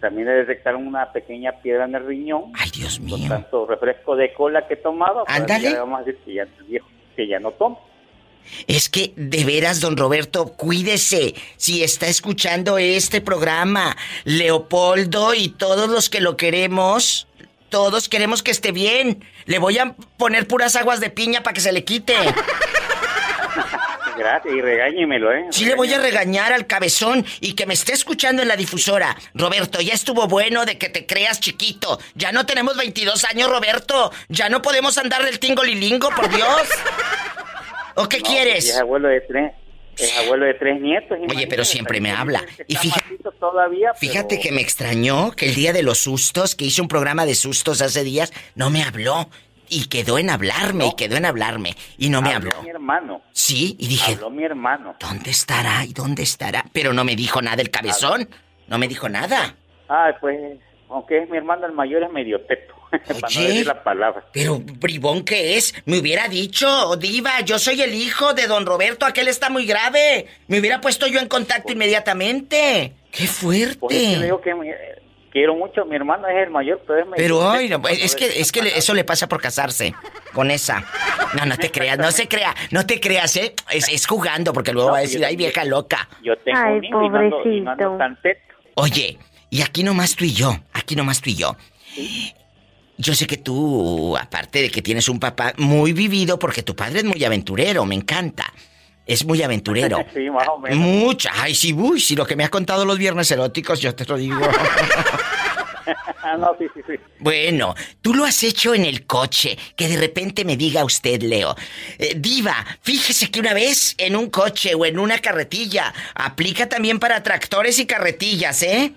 también le detectaron una pequeña piedra en el riñón. Ay, Dios mío. Por tanto, refresco de cola que tomaba. Pues, Ándale. vamos a decir que ya, que ya no toma. Es que, de veras, don Roberto, cuídese. Si está escuchando este programa, Leopoldo y todos los que lo queremos, todos queremos que esté bien. Le voy a poner puras aguas de piña para que se le quite. Gracias, y regáñemelo, ¿eh? Sí le voy a regañar al cabezón y que me esté escuchando en la difusora. Roberto, ya estuvo bueno de que te creas chiquito. Ya no tenemos 22 años, Roberto. Ya no podemos andar del tingo lilingo, por Dios. ¿O qué quieres? Es abuelo de tres. Es abuelo de tres nietos. Oye, pero siempre me habla. Y fíjate, todavía, fíjate que me extrañó que el día de los sustos, que hice un programa de sustos hace días, no me habló. Y quedó en hablarme, y quedó en hablarme. Y no me habló. mi hermano. Sí, y dije. Habló mi hermano. ¿Dónde estará? ¿Y dónde esbribón Pero no me dijo nada el cabezón. No me dijo nada. Ah, pues, aunque es mi hermano el mayor, es medio teto. [laughs] Oye, la palabra. Pero, bribón, ¿qué es? Me hubiera dicho, Diva, yo soy el hijo de don Roberto, aquel está muy grave. Me hubiera puesto yo en contacto pues inmediatamente. ¡Qué fuerte! Pues digo que quiero mucho, mi hermano es el mayor, pero es Pero ay, es que es que eso le pasa por casarse con esa. No, no te creas, no se crea, no te creas, ¿eh? Es, jugando porque luego va a decir, "Ay, vieja loca." Yo tengo ay, un pobrecito. Oye, y aquí nomás tú y yo, aquí nomás tú y yo. Yo sé que tú, aparte de que tienes un papá muy vivido, porque tu padre es muy aventurero, me encanta. Es muy aventurero. [laughs] Sí, más o menos. Mucha. Ay, sí, uy, si lo que me ha contado los viernes eróticos, yo te lo digo. [laughs] [laughs] no, sí, sí, sí. Bueno, tú lo has hecho en el coche. Que de repente me diga usted, Leo. Eh, diva, fíjese que una vez en un coche o en una carretilla. Aplica también para tractores y carretillas, ¿eh?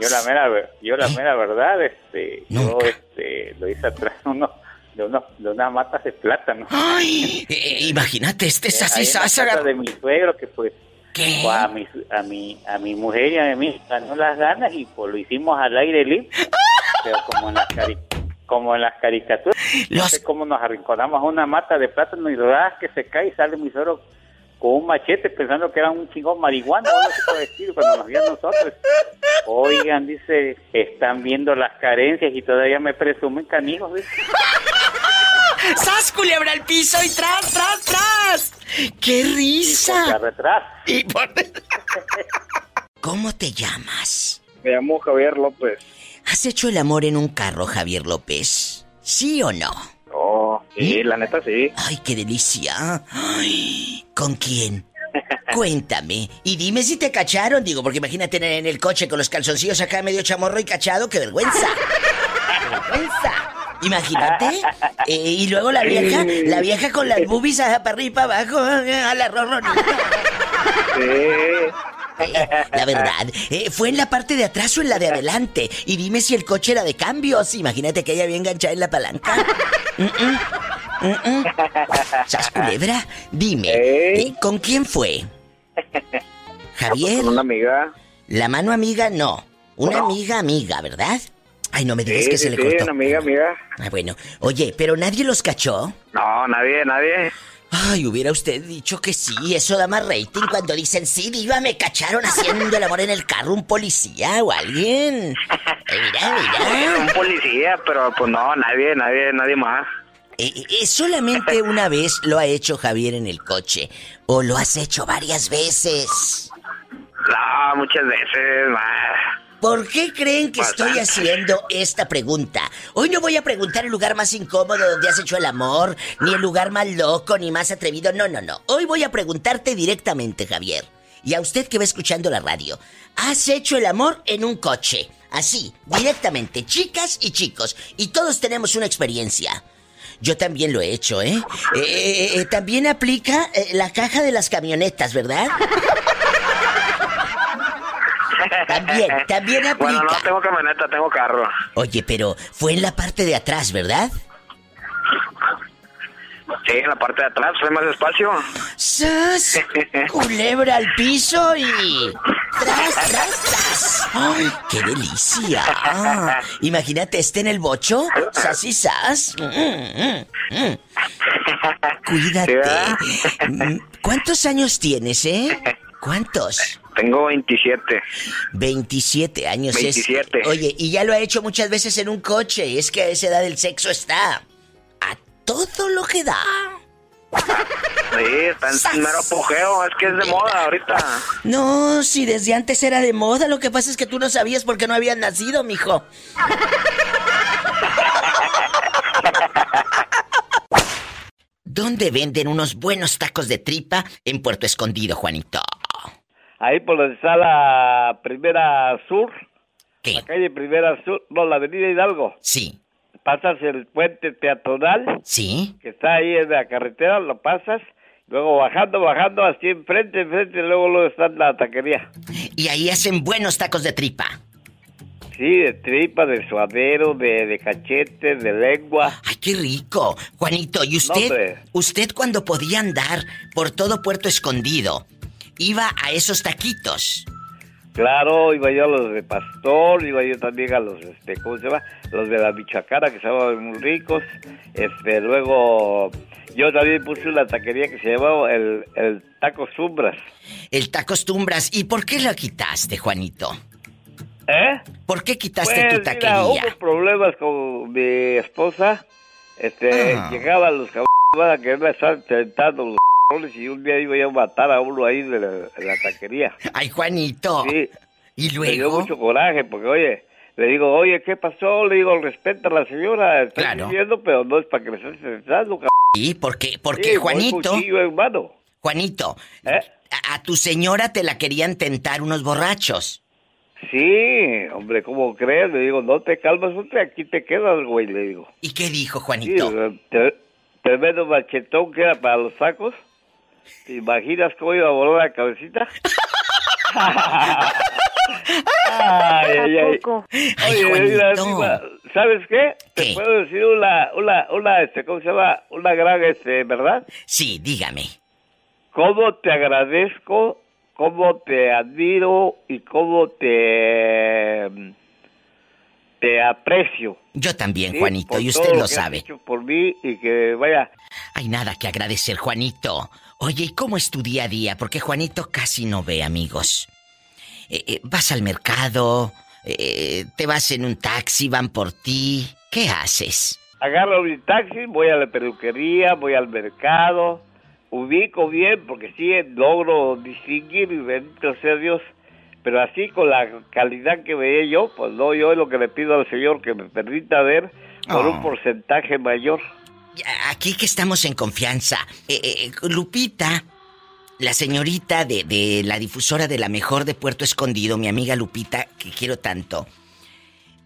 Yo la mera, yo la mera verdad, este, yo este, lo hice atrás uno de, uno, de unas matas de plátano. Ay, eh, imagínate, este es así, sázaga. de mi suegro que pues ¿Qué? a mi, a mi, a mi mujer y a mí ganó las ganas y pues lo hicimos al aire libre. [laughs] pero como en las como en las caricaturas. No sé cómo nos arrinconamos a una mata de plátano y ¡ah! que se cae y sale mi suegro con un machete pensando que era un chingón marihuana o algo decir cuando nos vio nosotros. Oigan, dice, están viendo las carencias y todavía me presumen canijos. Dice. ¡Sas, culebra al piso y tras, tras, tras! ¡Qué risa! Y por [laughs] ¿Cómo te llamas? Me llamo Javier López. ¿Has hecho el amor en un carro, Javier López? ¿Sí o no? Sí, la neta sí. Ay, qué delicia. Ay, ¿Con quién? [laughs] Cuéntame. Y dime si te cacharon, digo, porque imagínate en el coche con los calzoncillos acá medio chamorro y cachado, qué vergüenza. ¡Qué vergüenza! Imagínate. Eh, y luego la vieja, la vieja con las boobies para arriba y para abajo, a la rorronita. Sí. [laughs] La verdad, eh, ¿fue en la parte de atrás o en la de adelante? Y dime si el coche era de cambios. Imagínate que ella había enganchada en la palanca. ¿Sas culebra? Dime, eh, ¿con quién fue? ¿Javier? Con una amiga. La mano amiga no. Una amiga amiga, ¿verdad? Ay, no me digas que se le cortó. Sí, una amiga, amiga. Ah, bueno. Oye, ¿pero nadie los cachó? No, nadie, nadie. Ay, hubiera usted dicho que sí, eso da más rating cuando dicen, sí, diva, me cacharon haciendo el amor en el carro un policía o alguien. mira, mira. [laughs] Un policía, pero pues no, nadie, nadie, nadie más. Eh, eh, ¿Solamente una vez lo ha hecho Javier en el coche? ¿O lo has hecho varias veces? No, muchas veces, más. ¿Por qué creen que estoy haciendo esta pregunta? Hoy no voy a preguntar el lugar más incómodo donde has hecho el amor, ni el lugar más loco, ni más atrevido. No, no, no. Hoy voy a preguntarte directamente, Javier. Y a usted que va escuchando la radio. ¿Has hecho el amor en un coche? Así, directamente, chicas y chicos. Y todos tenemos una experiencia. Yo también lo he hecho, ¿eh? eh, eh, eh también aplica la caja de las camionetas, ¿verdad? [laughs] También, también aplica. Bueno, no tengo camioneta, tengo carro. Oye, pero fue en la parte de atrás, ¿verdad? Sí, en la parte de atrás, fue más despacio. ¡Sas! Culebra al piso y. ¡Tras, tras, tras! ¡Ay, qué delicia! imagínate este en el bocho. ¡Sas y sas! Cuídate. Mm, ¿Cuántos años tienes, eh? ¿Cuántos? Tengo 27. 27 años 27. Oye, y ya lo ha hecho muchas veces en un coche. Es que a esa edad el sexo está a todo lo que da. Sí, está en mero apogeo, es que es de moda ahorita. No, si desde antes era de moda, lo que pasa es que tú no sabías porque no habías nacido, mijo. ¿Dónde venden unos buenos tacos de tripa en Puerto Escondido, Juanito? Ahí por donde está la Primera Sur. ¿Qué? La calle Primera Sur, no, la Avenida Hidalgo. Sí. Pasas el puente peatonal. Sí. Que está ahí en la carretera, lo pasas. Luego bajando, bajando, así enfrente, enfrente, luego luego está la taquería. Y ahí hacen buenos tacos de tripa. Sí, de tripa, de suadero, de, de cachete, de lengua. ¡Ay, qué rico! Juanito, ¿y usted? ¿Usted cuando podía andar por todo Puerto Escondido, iba a esos taquitos. Claro, iba yo a los de Pastor, iba yo también a los, este, ¿cómo se llama? Los de la Michoacana, que estaban muy ricos. Este, luego, yo también puse una taquería que se llamaba el, el Tacos Tumbras. El Tacos Tumbras. ¿Y por qué lo quitaste, Juanito? ¿Eh? ¿Por qué quitaste pues, tu taquería? hubo problemas con mi esposa. Este, ah. llegaban los cabrones a quererme estar tentando los y un día iba a matar a uno ahí de la, taquería. Ay, Juanito. Sí. ¿Y luego? Me dio mucho coraje porque, oye, le digo, oye, ¿qué pasó? Le digo, respeta a la señora, estoy claro. diciendo, pero no es para que me estés sentando, cabrón. ¿Y por qué? Porque, Juanito... hermano. Juanito, ¿Eh? a, tu señora te la querían tentar unos borrachos. Sí, hombre, ¿cómo crees? Le digo, no te calmas, usted aquí te quedas, güey, le digo. ¿Y qué dijo Juanito? Sí, tremendo machetón que era para los sacos. ¿Te imaginas cómo iba a volar la cabecita? [laughs] ay, ay, ay. Oye, ¿sabes qué? Te puedo decir una, una, una, este, ¿cómo se llama? Una gran, este, ¿verdad? Sí, dígame. ¿Cómo te agradezco, cómo te admiro y cómo te... te aprecio. Yo también, Juanito, y usted lo, sabe. por mí y que vaya. Hay nada que agradecer, Juanito. Oye, ¿y cómo es tu día a día? Porque Juanito casi no ve amigos. Eh, eh, vas al mercado, eh, te vas en un taxi, van por ti. ¿Qué haces? Agarro mi taxi, voy a la peluquería, voy al mercado, ubico bien porque sí logro distinguir y bendito sea Dios pero así con la calidad que veía yo, pues no, yo es lo que le pido al Señor que me permita ver por un oh. porcentaje mayor. Aquí que estamos en confianza. Eh, eh, eh, Lupita, la señorita de, de, la difusora de la mejor de Puerto Escondido, mi amiga Lupita, que quiero tanto,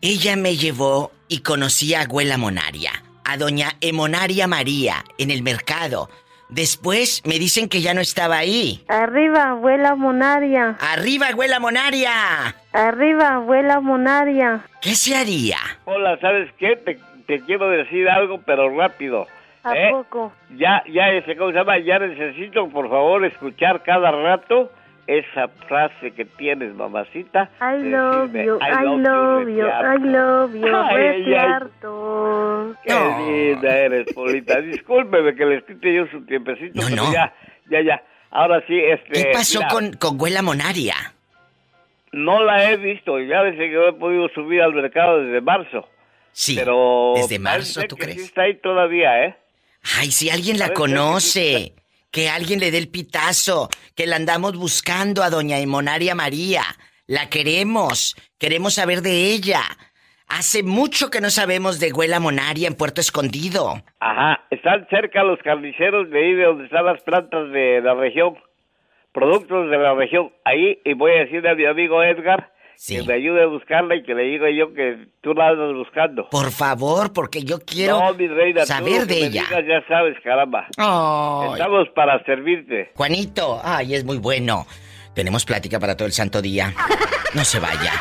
ella me llevó y conocí a Abuela Monaria, a doña Emonaria María, en el mercado. Después me dicen que ya no estaba ahí. Arriba, abuela Monaria. Arriba, abuela Monaria. Arriba, abuela Monaria. ¿Qué se haría? Hola, ¿sabes qué? Te, quiero decir algo, pero rápido. ¿A ¿Eh? poco? Ya, ya, ese, ¿cómo se llama? Ya necesito, por favor, escuchar cada rato esa frase que tienes, mamacita. I love you, I, love you, I love you, ay, Qué linda eres, Polita. Discúlpeme que le escrite yo su tiempecito, no, no. ya, ya, ya. Ahora sí, este... ¿Qué pasó con, con Huela Monaria? No la he visto, ya desde que he podido subir al mercado desde marzo. Sí, pero desde marzo, ¿tú crees? Sí está ahí todavía, ¿eh? Ay, si alguien la conoce que alguien le dé el pitazo, que la andamos buscando a doña Emonaria María. La queremos, queremos saber de ella. Hace mucho que no sabemos de Huela Monaria en Puerto Escondido. Ajá, están cerca los carniceros de ahí de donde están las plantas de la región, productos de la región. Ahí, y voy a decirle a mi amigo Edgar que me ayude a buscarla y que le diga yo que tú la andas buscando. Por favor, porque yo quiero saber de ella. ya sabes, caramba. Estamos para servirte. Juanito, ay, es muy bueno. Tenemos plática para todo el santo día. No se vaya.